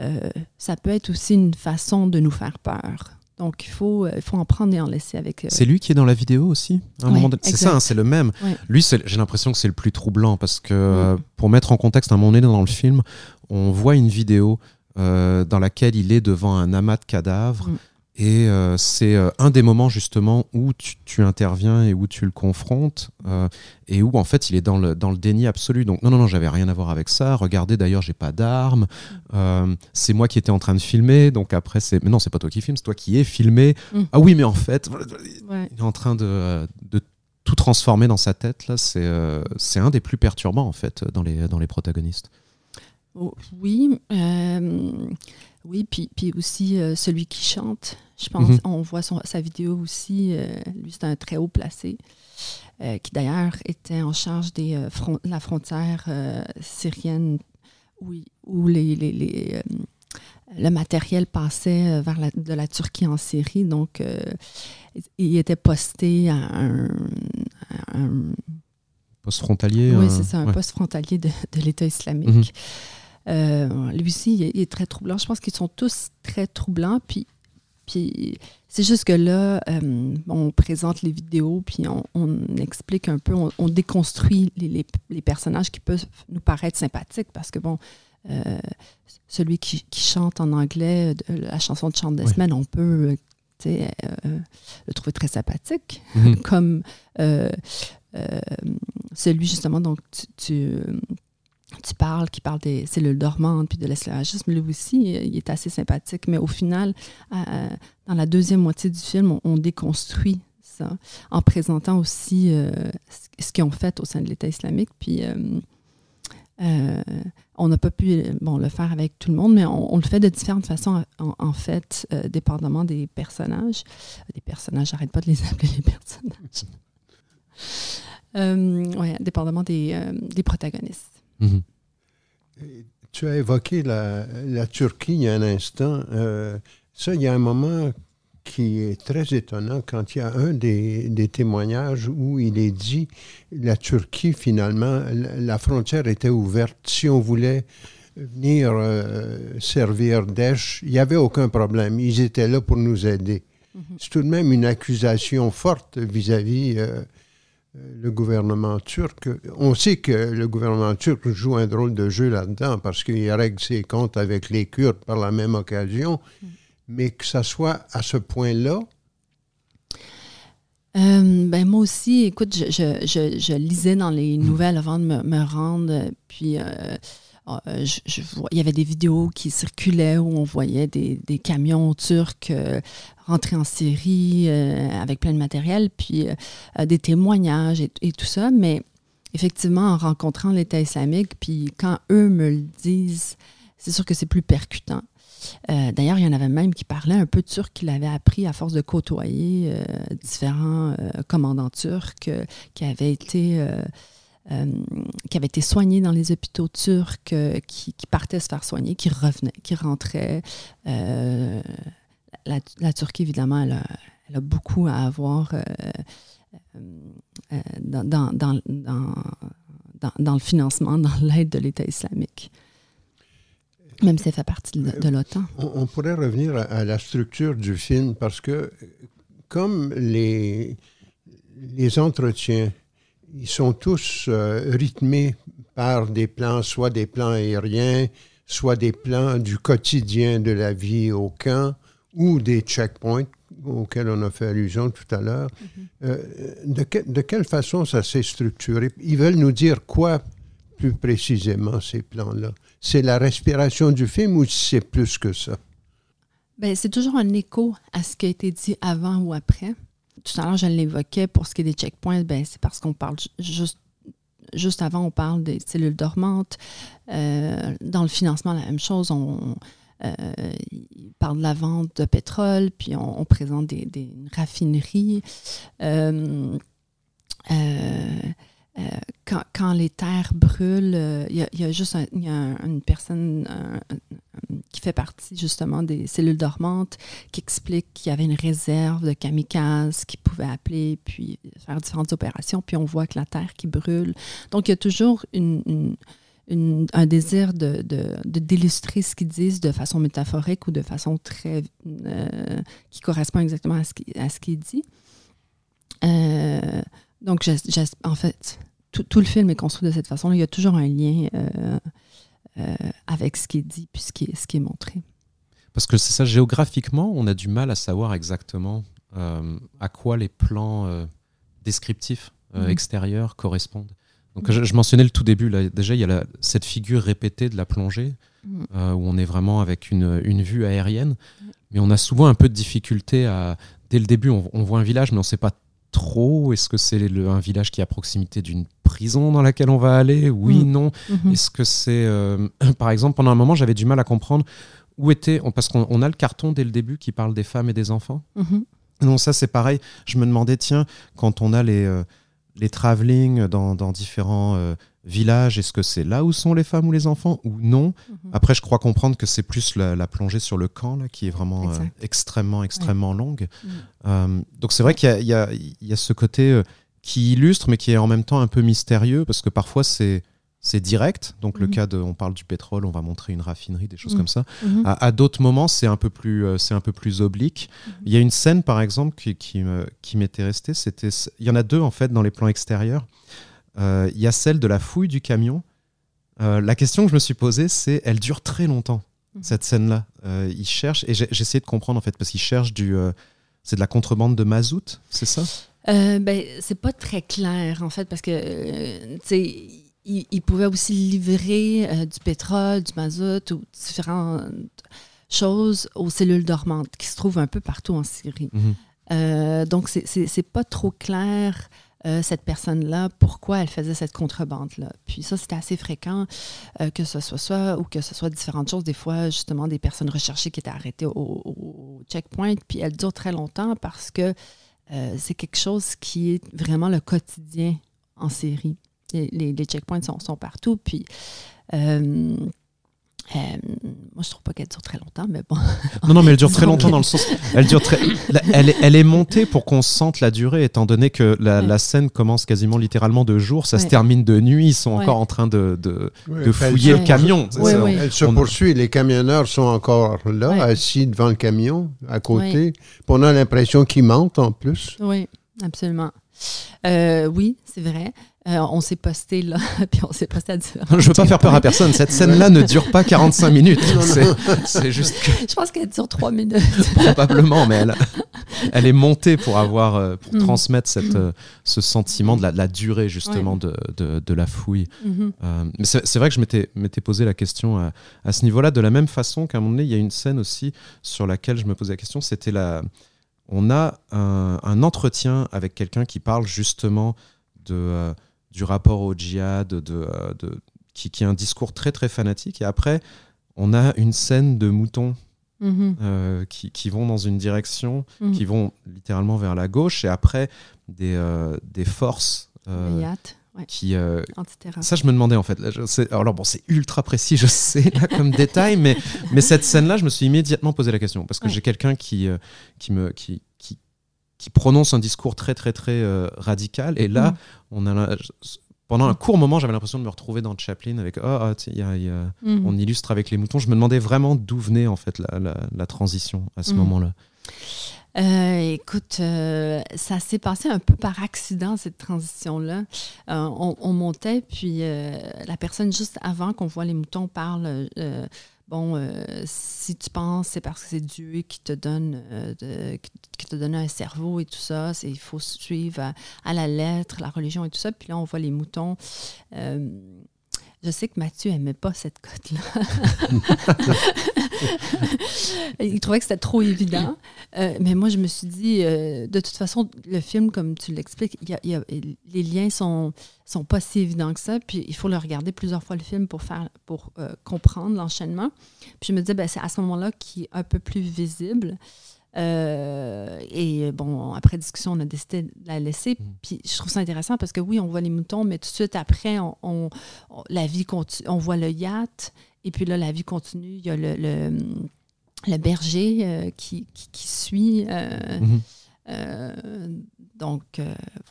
euh, ça peut être aussi une façon de nous faire peur. Donc, il faut, euh, il faut en prendre et en laisser avec. Euh, c'est lui qui est dans la vidéo aussi C'est ça, hein, c'est le même. Lui, j'ai l'impression que c'est le plus troublant parce que, pour mettre en contexte, à un moment donné dans le film, on voit une vidéo dans laquelle il est devant un amas de cadavres. Et euh, c'est euh, un des moments justement où tu, interviens et où tu le confrontes euh, et où en fait il est dans le, dans le déni absolu. Donc non, non, non, j'avais rien à voir avec ça. Regardez d'ailleurs, j'ai pas d'armes. c'est moi qui étais en train de filmer. Donc après, c'est. Mais non, c'est pas toi qui filmes, c'est toi qui es filmé. Mm. Ah oui, mais en fait, il est en train de, de tout transformer dans sa tête. Là, c'est, c'est un des plus perturbants en fait dans les, dans les protagonistes. Oh, oui. Oui, puis, puis aussi celui qui chante. Je pense, mhm. on voit sa vidéo aussi. Euh, lui, c'est un très haut placé, euh, qui d'ailleurs était en charge de euh, la frontière syrienne où, où les, les, le matériel passait vers la, de la Turquie en Syrie. Donc, il était posté à un. poste frontalier Oui, c'est ça, un poste frontalier de, de l'État islamique. Mhm. lui aussi, il est, très troublant. Je pense qu'ils sont tous très troublants. Puis puis c'est juste que là, euh, on présente les vidéos, puis on, explique un peu, on, déconstruit les, personnages qui peuvent nous paraître sympathiques, parce que bon, euh, celui qui, chante en anglais la chanson de Chant Desmond, on peut euh, le trouver très sympathique, mhm. comme celui justement, donc tu tu parles, qui parle des cellules dormantes puis de l'esclavagisme, lui aussi, il est assez sympathique. Mais au final, euh, dans la deuxième moitié du film, on, déconstruit ça en présentant aussi euh, ce qu'ils ont fait au sein de l'État islamique. Puis euh, on n'a pas pu bon, le faire avec tout le monde, mais on, le fait de différentes façons, en, fait, dépendamment des personnages. Des personnages, j'arrête pas de les appeler les personnages. oui, dépendamment des, des protagonistes. Mhm. Tu as évoqué la, Turquie il y a un instant. Euh, ça, il y a un moment qui est très étonnant quand il y a un des, témoignages où il est dit la Turquie, finalement, la frontière était ouverte. Si on voulait venir euh, servir d'Esch, il n'y avait aucun problème. Ils étaient là pour nous aider. Mhm. C'est tout de même une accusation forte vis-à-vis euh, le gouvernement turc. On sait que le gouvernement turc joue un drôle de jeu là-dedans parce qu'il règle ses comptes avec les Kurdes par la même occasion, mm. mais que ça soit à ce point-là. Euh, ben moi aussi, écoute, je, je, lisais dans les mm. nouvelles avant de me, rendre, puis euh, euh, il y avait des vidéos qui circulaient où on voyait des, camions turcs euh, rentrer en Syrie euh, avec plein de matériel, puis des témoignages et, tout ça. Mais effectivement, en rencontrant l'État islamique, puis quand eux me le disent, c'est sûr que c'est plus percutant. D'ailleurs, il y en avait même qui parlaient un peu turc, qu'il avait appris à force de côtoyer différents commandants turcs qui avaient été qui avaient été soignés dans les hôpitaux turcs, qui, qui, partaient se faire soigner, qui revenaient, qui rentraient. La, la, Turquie, évidemment, elle a, elle a beaucoup à avoir dans, dans, dans, dans, le financement, dans l'aide de l'État islamique. Même si ça fait partie de, l'OTAN. On, pourrait revenir à, la structure du film parce que, comme les, les entretiens, ils sont tous euh, rythmés par des plans, soit des plans aériens, soit des plans du quotidien de la vie au camp ou des checkpoints auxquels on a fait allusion tout à l'heure. Mm-hmm. Euh, de, de, quelle façon ça s'est structuré? Ils veulent nous dire quoi plus précisément, ces plans-là? C'est la respiration du film ou c'est plus que ça? Bien, c'est toujours un écho à ce qui a été dit avant ou après. Tout à l'heure, je l'évoquais pour ce qui est des checkpoints, ben, c'est parce qu'on parle juste juste avant, on parle des cellules dormantes. Euh, dans le financement, la même chose. On, euh, parle de la vente de pétrole, puis on, présente des, raffineries. Euh, euh, quand, les terres brûlent, il y, a juste une personne qui fait partie justement des cellules dormantes qui explique qu'il y avait une réserve de kamikazes qui pouvaient appeler puis faire différentes opérations, puis on voit que la terre qui brûle. Donc il y a toujours un désir de, d'illustrer ce qu'ils disent de façon métaphorique ou de façon très euh, qui correspond exactement à ce, qui, à ce qu'il dit. Euh, donc, en fait, tout, le film est construit de cette façon. Il y a toujours un lien euh, avec ce qui est dit puis ce qui est, ce qui est montré. Parce que c'est ça, géographiquement, on a du mal à savoir exactement à quoi les plans descriptifs mm-hmm. extérieurs correspondent. Donc, je, mentionnais le tout début, là, déjà, il y a cette figure répétée de la plongée, mm. euh, où on est vraiment avec une, une, vue aérienne, mais on a souvent un peu de difficulté à. Dès le début, on, voit un village, mais on ne sait pas trop. Est-ce que c'est un village qui est à proximité d'une prison dans laquelle on va aller? Oui, mm. non. Mm-hmm. Est-ce que c'est. Euh, par exemple, pendant un moment, j'avais du mal à comprendre où était. Parce qu'on a le carton dès le début qui parle des femmes et des enfants. Mm-hmm. Non, ça, c'est pareil. Je me demandais, tiens, quand on a les. Euh, les travelling dans, différents euh, villages, est-ce que c'est là où sont les femmes ou les enfants ou non? Mhm. Après, je crois comprendre que c'est plus la, plongée sur le camp là, qui est vraiment euh, extrêmement, extrêmement longue. Mhm. Euh, donc c'est vrai qu'il y, y, a ce côté qui illustre, mais qui est en même temps un peu mystérieux, parce que parfois c'est c'est direct. Donc, le mhm. cas de, on parle du pétrole, on va montrer une raffinerie, des choses mhm. comme ça. Mhm. À, d'autres moments, c'est un peu plus, euh, c'est un peu plus oblique. Il y a une scène, par exemple, qui, qui, m'était restée. C'était, il y en a deux en fait dans les plans extérieurs. Euh, il y a celle de la fouille du camion. Euh, la question que je me suis posée, c'est, elle dure très longtemps cette scène-là. ils cherchent et j'ai, essayé de comprendre en fait parce qu'ils cherchent du, c'est de la contrebande de mazout, c'est ça? Ben, c'est pas très clair en fait parce que tu sais il, pouvait aussi livrer euh, du pétrole, du mazout ou différentes choses aux cellules dormantes qui se trouvent un peu partout en Syrie. Mhm. Euh, donc, c'est pas trop clair, euh, cette personne-là, pourquoi elle faisait cette contrebande-là. Puis ça, c'était assez fréquent, que ce soit ça ou que ce soit différentes choses. Des fois, justement, des personnes recherchées qui étaient arrêtées au, au checkpoint, puis elles durent très longtemps parce que c'est quelque chose qui est vraiment le quotidien en Syrie les, checkpoints sont, partout. Puis, euh, euh, moi, je trouve pas qu'elle dure très longtemps, mais bon. Non, non, mais elle dure très longtemps dans le sens. Elle, dure très, elle, est, elle est montée pour qu'on sente la durée, étant donné que la, scène commence quasiment littéralement de jour, ça se termine de nuit, ils sont encore en train de, de, fouiller le camion. Elle se poursuit, les camionneurs sont encore là, assis devant le camion, à côté. On a l'impression qu'ils mentent en plus. Oui, absolument. Euh, oui, c'est vrai. Euh, on s'est posté là, puis on s'est posté à différents. Je veux pas faire peur à personne. Cette scène-là ne dure pas 45 minutes. C'est juste que. Je pense qu'elle dure 3 minutes. Probablement, mais elle, elle est montée pour avoir, euh, pour mm. transmettre cette, euh, ce sentiment de la, durée justement de, de, la fouille. Mm-hmm. mais c'est vrai que je m'étais posé la question à, à ce niveau-là, de la même façon qu'à un moment donné, il y a une scène aussi sur laquelle je me posais la question. C'était la. On a un, un entretien avec quelqu'un qui parle justement de du rapport au djihad, de, de, qui, qui, est un discours très très fanatique. Et après, on a une scène de moutons mhm. euh, qui, qui, vont dans une direction, mhm. qui vont littéralement vers la gauche, et après des, euh, des forces. Euh, Ouais. Qui, euh, ça, je me demandais en fait. Là, je sais- alors bon, c'est ultra précis, je sais, là, comme détail, mais, mais cette scène-là, je me suis immédiatement posé la question parce que Ouais. j'ai quelqu'un qui, euh, qui, me, qui, qui, prononce un discours très, très, très euh, radical. Et là, Mm. on a, pendant un court moment, j'avais l'impression de me retrouver dans Chaplin avec oh, y a- y a- Mhm. on illustre avec les moutons. Je me demandais vraiment d'où venait en fait la, la, la transition à ce Mm. moment-là. Euh, écoute, euh, ça s'est passé un peu par accident, cette transition-là. Euh, on, on montait, puis la personne juste avant qu'on voit les moutons parle, bon, euh, si tu penses, c'est parce que c'est Dieu qui te donne, euh, te donne un cerveau et tout ça, il faut suivre à, à la lettre la religion et tout ça. Puis là, on voit les moutons. Euh, je sais que Mathieu aimait pas cette cote-là. il trouvait que c'était trop évident. Euh, mais moi, je me suis dit, euh, de toute façon, le film, comme tu l'expliques, il y a- il y a- les liens sont, sont pas si évidents que ça. Puis il faut le regarder plusieurs fois le film pour, faire, pour euh, comprendre l'enchaînement. Puis je me disais, ben, c'est à ce moment-là qui est un peu plus visible. Euh, et bon, après discussion, on a décidé de la laisser. Mm. Puis je trouve ça intéressant parce que oui, on voit les moutons, mais tout de suite après, on, on- on- la vie continue. On voit le yacht, et puis là, la vie continue. Il y a le, le, le berger euh, qui, qui, qui suit. euh, Mhm. euh, donc,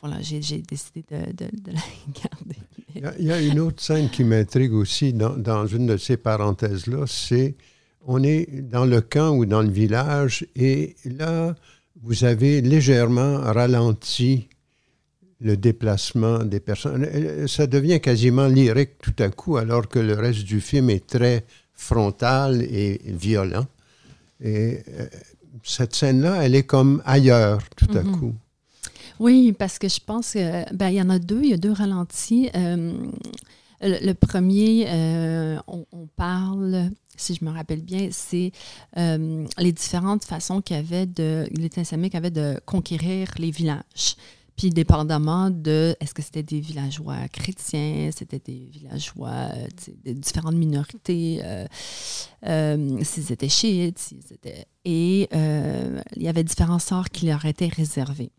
voilà, j'ai j'ai décidé de, de- de la garder. Il y, a, il y a une autre scène qui m'intrigue aussi dans, dans une de ces parenthèses-là, c'est on est dans le camp ou dans le village et là, vous avez légèrement ralenti le déplacement des personnes. Euh, Ça devient quasiment lyrique tout à coup, alors que le reste du film est très frontal et violent. Et euh, cette scène-là, elle est comme ailleurs tout à Mhm. coup. Oui, parce que je pense que ben, y en a deux, il y a deux ralentis. Euh, le, le premier, euh, on, on parle, si je me rappelle bien, c'est euh, les différentes façons qu'avait de l'État islamique avait de conquérir les villages. Puis dépendamment de est-ce que c'était des villageois chrétiens, c'était des villageois euh, de différentes minorités, euh, euh, s'ils étaient chiites, s'ils étaient... Et il y avait différents sorts qui leur étaient réservés.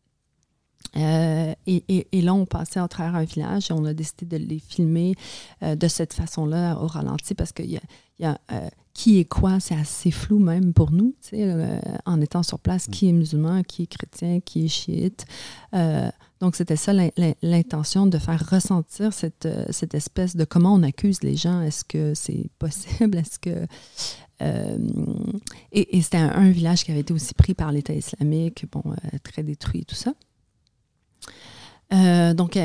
Et, et- là, on passait à travers un village et on a décidé de les filmer de cette façon-là, au ralenti, parce qu'il y a, y a, qui est quoi, c'est assez flou même pour nous, euh, en étant sur place, qui est musulman, qui est chrétien, qui est chiite. Euh, donc, c'était ça l'in- l'in- l'intention de faire ressentir cette, euh, cette espèce de comment on accuse les gens. Est-ce que c'est possible? Est-ce que. euh, et et c'était un, un village qui avait été aussi pris par l'État islamique, bon, très détruit et tout ça. Donc, il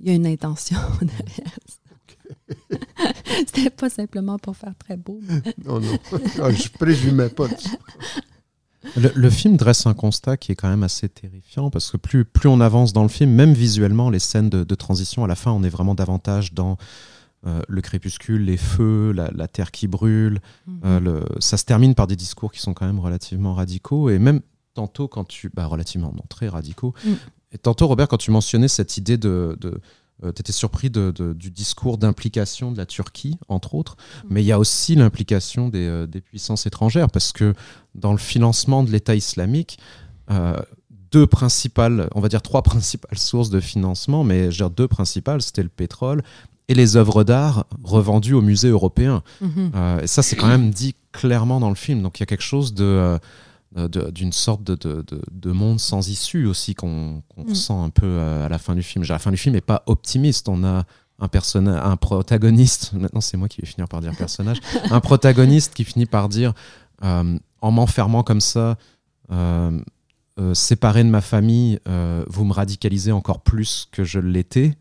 y a une intention derrière ça. C'était pas simplement pour faire très beau. mais- Non, non. Ah, je présumais pas de ça. Le, le film dresse un constat qui est quand même assez terrifiant parce que plus, plus on avance dans le film, même visuellement, les scènes de, de transition, à la fin, on est vraiment davantage dans euh, le crépuscule, les feux, la, la terre qui brûle. Euh, le- ça se termine par des discours qui sont quand même relativement radicaux et même tantôt quand tu... Bah, relativement, non, très radicaux. Mm. Et tantôt, Robert, quand tu mentionnais cette idée de... de tu étais surpris de- de- du discours d'implication de la Turquie, entre autres, mais il y a aussi l'implication des, euh, des puissances étrangères, parce que dans le financement de l'État islamique, euh, deux principales, on va dire trois principales sources de financement, mais je veux dire deux principales, c'était le pétrole et les œuvres d'art revendues au musée européen. Mhm. Euh, et ça, c'est quand même dit clairement dans le film. Donc il y a quelque chose euh, de- d'une sorte de, de- de- de monde sans issue aussi qu'on Mm. ressent un peu euh, à la fin du film. La fin du film n'est pas optimiste. On a un, personnage, un protagoniste, maintenant c'est moi qui vais finir par dire personnage, un protagoniste qui finit par dire euh, en m'enfermant comme ça, euh, euh, séparé de ma famille, euh, vous me radicalisez encore plus que je l'étais.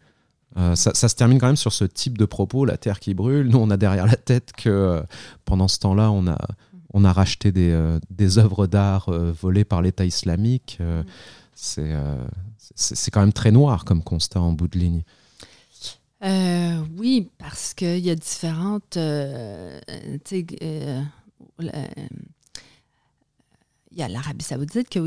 Euh, ça, ça se termine quand même sur ce type de propos, la terre qui brûle. Nous, on a derrière la tête que euh, pendant ce temps-là, on a, on a racheté des, euh, des œuvres d'art euh, volées par l'État islamique. Euh, c'est, euh, c'est quand même très noir comme constat en bout de ligne. Oui, parce qu'il y a différentes. euh, tu sais, euh, la- il y a l'Arabie Saoudite qui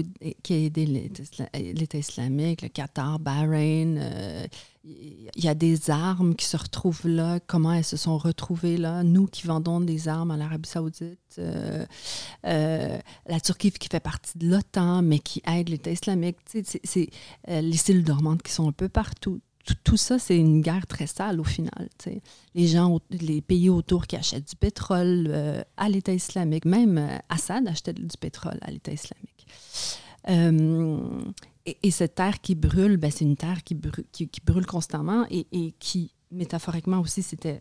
a, aidé l'État islamique, le Qatar, Bahreïn. Euh, il y a des armes qui se retrouvent là. Comment elles se sont retrouvées là? Nous qui vendons des armes à l'Arabie Saoudite. Euh, euh, la Turquie qui fait partie de l'OTAN, mais qui aide l'État islamique. C'est les cellules dormantes qui sont un peu partout tout, ça, c'est une guerre très sale au final. Les gens, les pays autour qui achètent du pétrole euh, à l'État islamique, même euh, Assad achetait du pétrole à l'État islamique. Euh, et, cette terre qui brûle, ben, c'est une terre qui, brûle, qui, brûle constamment et, qui, métaphoriquement aussi, c'était.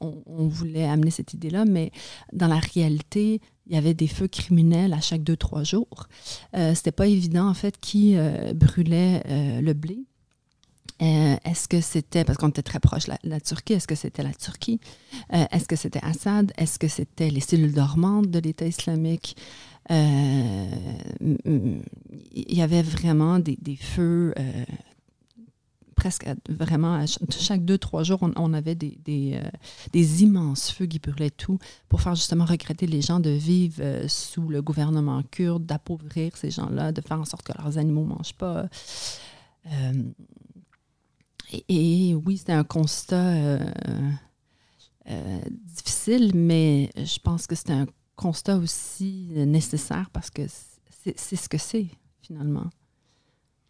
On, on, voulait amener cette idée-là, mais dans la réalité, il y avait des feux criminels à chaque deux, trois jours. C'était pas évident, en fait, qui brûlait le blé euh, est-ce que c'était, parce qu'on était très proche de la, Turquie, est-ce que c'était la Turquie? Euh, est-ce que c'était Assad? Est-ce que c'était les cellules dormantes de l'État islamique? Euh, il y avait vraiment des, feux, presque vraiment, chaque deux, trois jours, on, avait des, des, immenses feux qui brûlaient tout pour faire justement regretter les gens de vivre sous le gouvernement kurde, d'appauvrir ces gens-là, de faire en sorte que leurs animaux ne mangent pas. Et, oui, c'était un constat euh, euh, difficile, mais je pense que c'était un constat aussi nécessaire parce que c'est ce que c'est finalement.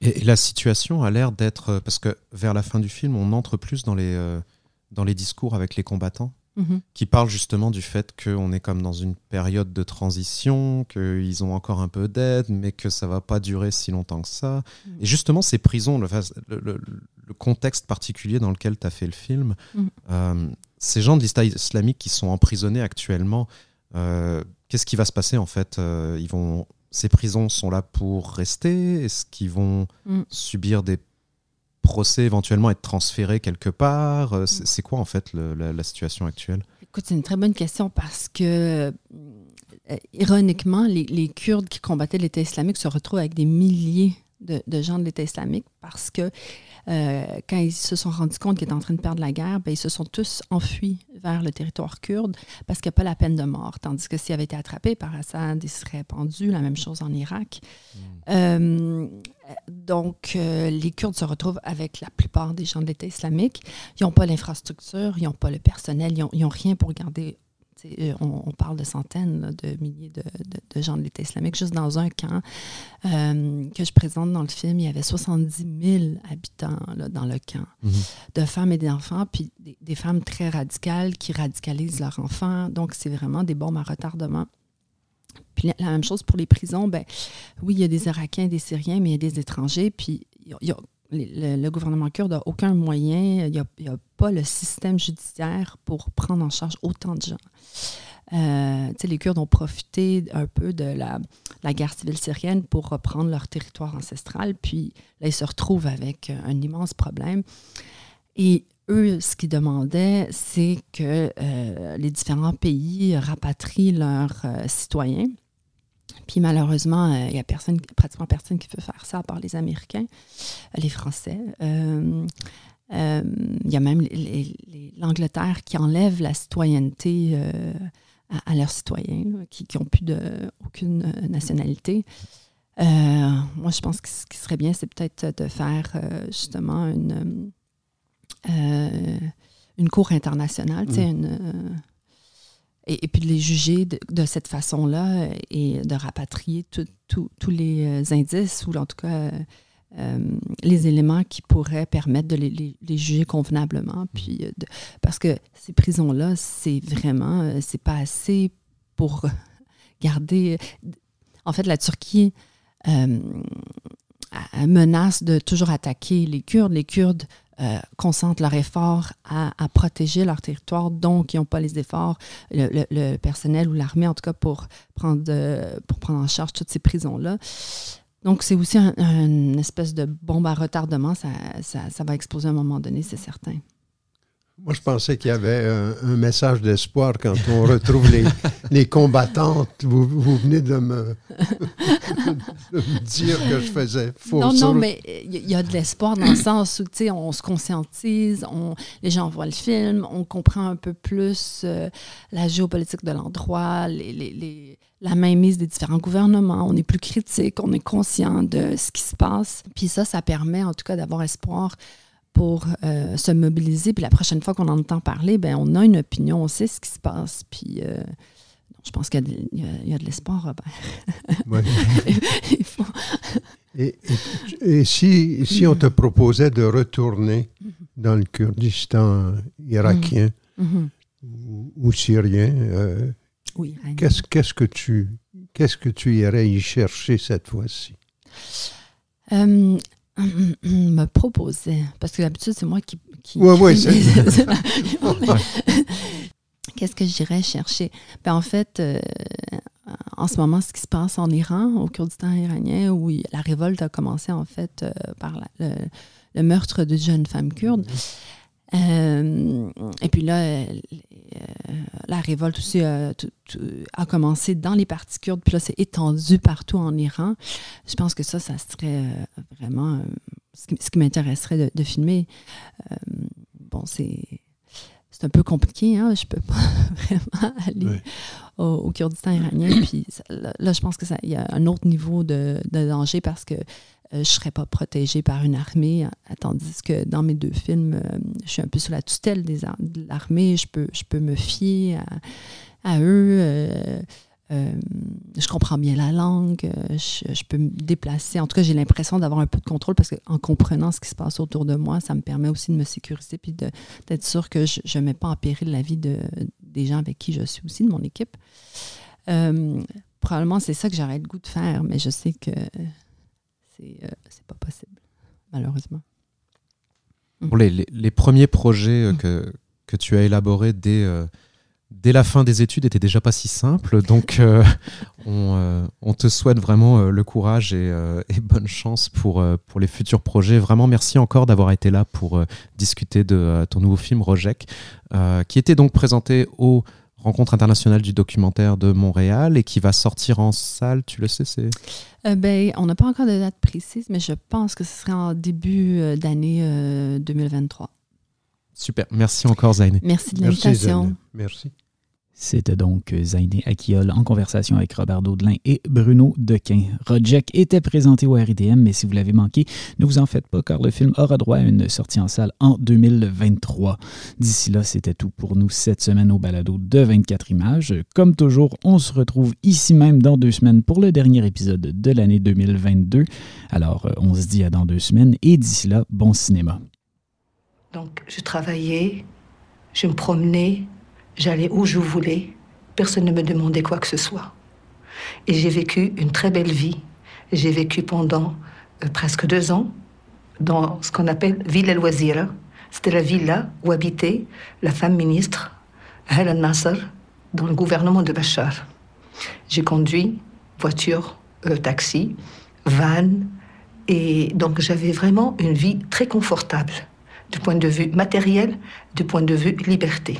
Et, la situation a l'air d'être, parce que vers la fin du film, on entre plus dans les, euh, dans les discours avec les combattants. Mhm. qui parlent justement du fait qu'on est comme dans une période de transition, qu'ils ont encore un peu d'aide, mais que ça va pas durer si longtemps que ça. Mhm. Et justement, ces prisons, le, le, le contexte particulier dans lequel tu as fait le film, mm. euh, ces gens de l'État islamique qui sont emprisonnés actuellement, euh, qu'est-ce qui va se passer en fait euh, ils vont, Ces prisons sont là pour rester? Est-ce qu'ils vont subir des procès, éventuellement être transférés quelque part mm. C'est quoi en fait la, situation actuelle? Écoute, c'est une très bonne question parce que ironiquement, les, les Kurdes qui combattaient l'État islamique se retrouvent avec des milliers de, de gens de l'État islamique parce que euh, quand ils se sont rendus compte qu'ils étaient en train de perdre la guerre, ben, ils se sont tous enfuis vers le territoire kurde parce qu'il n'y a pas la peine de mort. Tandis que s'ils avaient été attrapés par Assad, ils seraient pendus. La même chose en Irak. Hmm. Euh, donc, euh, les Kurdes se retrouvent avec la plupart des gens de l'État islamique. Ils n'ont pas l'infrastructure, ils n'ont pas le personnel, ils n'ont rien pour garder euh, on, parle de centaines de milliers de, gens de l'État islamique. Juste dans un camp euh, que je présente dans le film, il y avait 70 000 habitants dans le camp, mhm. de femmes et d'enfants, puis des, femmes très radicales qui radicalisent leurs enfants. Donc, c'est vraiment des bombes à retardement. Puis la, même chose pour les prisons, ben oui, il y a des Irakiens, des Syriens, mais il y a des étrangers. Puis le, gouvernement kurde n'a aucun moyen, il n'y a, pas le système judiciaire pour prendre en charge autant de gens. Euh, les Kurdes ont profité un peu de la, guerre civile syrienne pour reprendre leur territoire ancestral, puis là, ils se retrouvent avec un immense problème. Eux, ce qu'ils demandaient, c'est que euh, les différents pays rapatrient leurs euh, citoyens puis malheureusement, euh, il n'y a personne, pratiquement personne qui veut faire ça, à part les Américains, les Français. Il y a même l'Angleterre qui enlève la citoyenneté à, leurs citoyens, qui n'ont plus de, aucune nationalité. moi, je pense que ce qui serait bien, c'est peut-être de faire justement une, une cour internationale, mmh. une et, puis de les juger de, cette façon-là et de rapatrier tous les euh, indices ou en tout cas euh, les éléments qui pourraient permettre de les, juger convenablement. Puis euh, parce que ces prisons-là, c'est vraiment, c'est pas assez pour garder. En fait, la Turquie menace de toujours attaquer les Kurdes. Les Kurdes euh, concentrent leurs efforts à, protéger leur territoire, donc ils n'ont pas les efforts, le, personnel ou l'armée en tout cas, pour prendre, pour prendre en charge toutes ces prisons-là. Donc c'est aussi une espèce de bombe à retardement, ça, ça va exploser à un moment donné, c'est certain. Moi, je pensais qu'il y avait un, message d'espoir quand on retrouve les, les combattantes. Vous, vous, venez de me, dire que je faisais faux. Non, non, mais il y a de l'espoir dans le sens où, tu sais, on se conscientise, on, les gens voient le film, on comprend un peu plus euh, la géopolitique de l'endroit, les, les, la mainmise des différents gouvernements, on est plus critique, on est conscient de ce qui se passe. Puis ça, ça permet en tout cas d'avoir espoir pour euh, se mobiliser. Puis la prochaine fois qu'on entend parler, ben on a une opinion, on sait ce qui se passe. Puis euh, je pense qu'il y, a de l'espoir, Robert. et, et, si, si on te proposait de retourner dans le Kurdistan irakien mm-hmm. ou, syrien, euh, qu'est-ce, qu'est-ce, que tu, qu'est-ce que tu irais y chercher cette fois-ci? Euh, me proposait, parce que d'habitude, c'est moi qui. qui ouais, ouais, Qu'est-ce que j'irais chercher? Ben, en fait, euh, en ce moment, ce qui se passe en Iran, au Kurdistan iranien, où la révolte a commencé en fait euh, par le, meurtre de jeunes femmes kurdes. Euh, et puis là, la révolte aussi a, commencé dans les partis kurdes, puis là, c'est étendu partout en Iran. Je pense que ça, ça serait vraiment ce qui, m'intéresserait de, de, filmer. bon, c'est c'est un peu compliqué. Hein? Je peux pas vraiment aller au, Kurdistan iranien. Puis là, je pense qu'il y a un autre niveau de, danger parce que euh, je ne serais pas protégée par une armée, tandis que dans mes deux films, euh, je suis un peu sous la tutelle des, de l'armée. Je peux, je peux me fier à, eux. Euh, euh, je comprends bien la langue, euh, je, peux me déplacer. En tout cas, j'ai l'impression d'avoir un peu de contrôle parce qu'en comprenant ce qui se passe autour de moi, ça me permet aussi de me sécuriser puis d'être sûr que je ne mets pas en péril la vie de, des gens avec qui je suis aussi, de mon équipe. Euh, probablement, c'est ça que j'aurais le goût de faire, mais je sais que c'est n'est pas possible, malheureusement. Pour les, les, premiers projets que, que tu as élaborés dès dès la fin des études était déjà pas si simple. Donc, euh, euh, on, te souhaite vraiment euh, le courage et, bonne chance pour, pour les futurs projets. Vraiment, merci encore d'avoir été là pour discuter de ton nouveau film Rojek, qui était donc présenté au Rencontre internationale du documentaire de Montréal et qui va sortir en salle, tu le sais, c'est ben, On n'a pas encore de date précise, mais je pense que ce serait en début d'année 2023. Super, merci encore Zainé. Merci de l'invitation. Merci. C'était donc Zainé Akiol en conversation avec Robert Daudelin et Bruno Dequin. Rojek était présenté au RIDM, mais si vous l'avez manqué, ne vous en faites pas car le film aura droit à une sortie en salle en 2023. D'ici là, c'était tout pour nous cette semaine au balado de 24 images. Comme toujours, on se retrouve ici même dans deux semaines pour le dernier épisode de l'année 2022. Alors, on se dit à dans deux semaines et d'ici là, bon cinéma. Donc, je travaillais, je me promenais, J'allais où je voulais. Personne ne me demandait quoi que ce soit. Et j'ai vécu une très belle vie. J'ai vécu pendant euh, presque deux ans dans ce qu'on appelle Villa Loisir. C'était la villa où habitait la femme ministre Helen Nasser dans le gouvernement de Bachar. J'ai conduit voiture, euh, taxi, van, et donc j'avais vraiment une vie très confortable du point de vue matériel, du point de vue liberté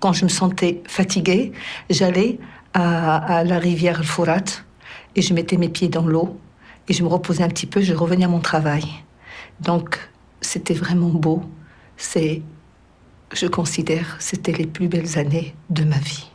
quand je me sentais fatiguée, j'allais à, la rivière Fourat et je mettais mes pieds dans l'eau et je me reposais un petit peu, je revenais à mon travail. Donc, c'était vraiment beau. C'est, je considère, c'était les plus belles années de ma vie.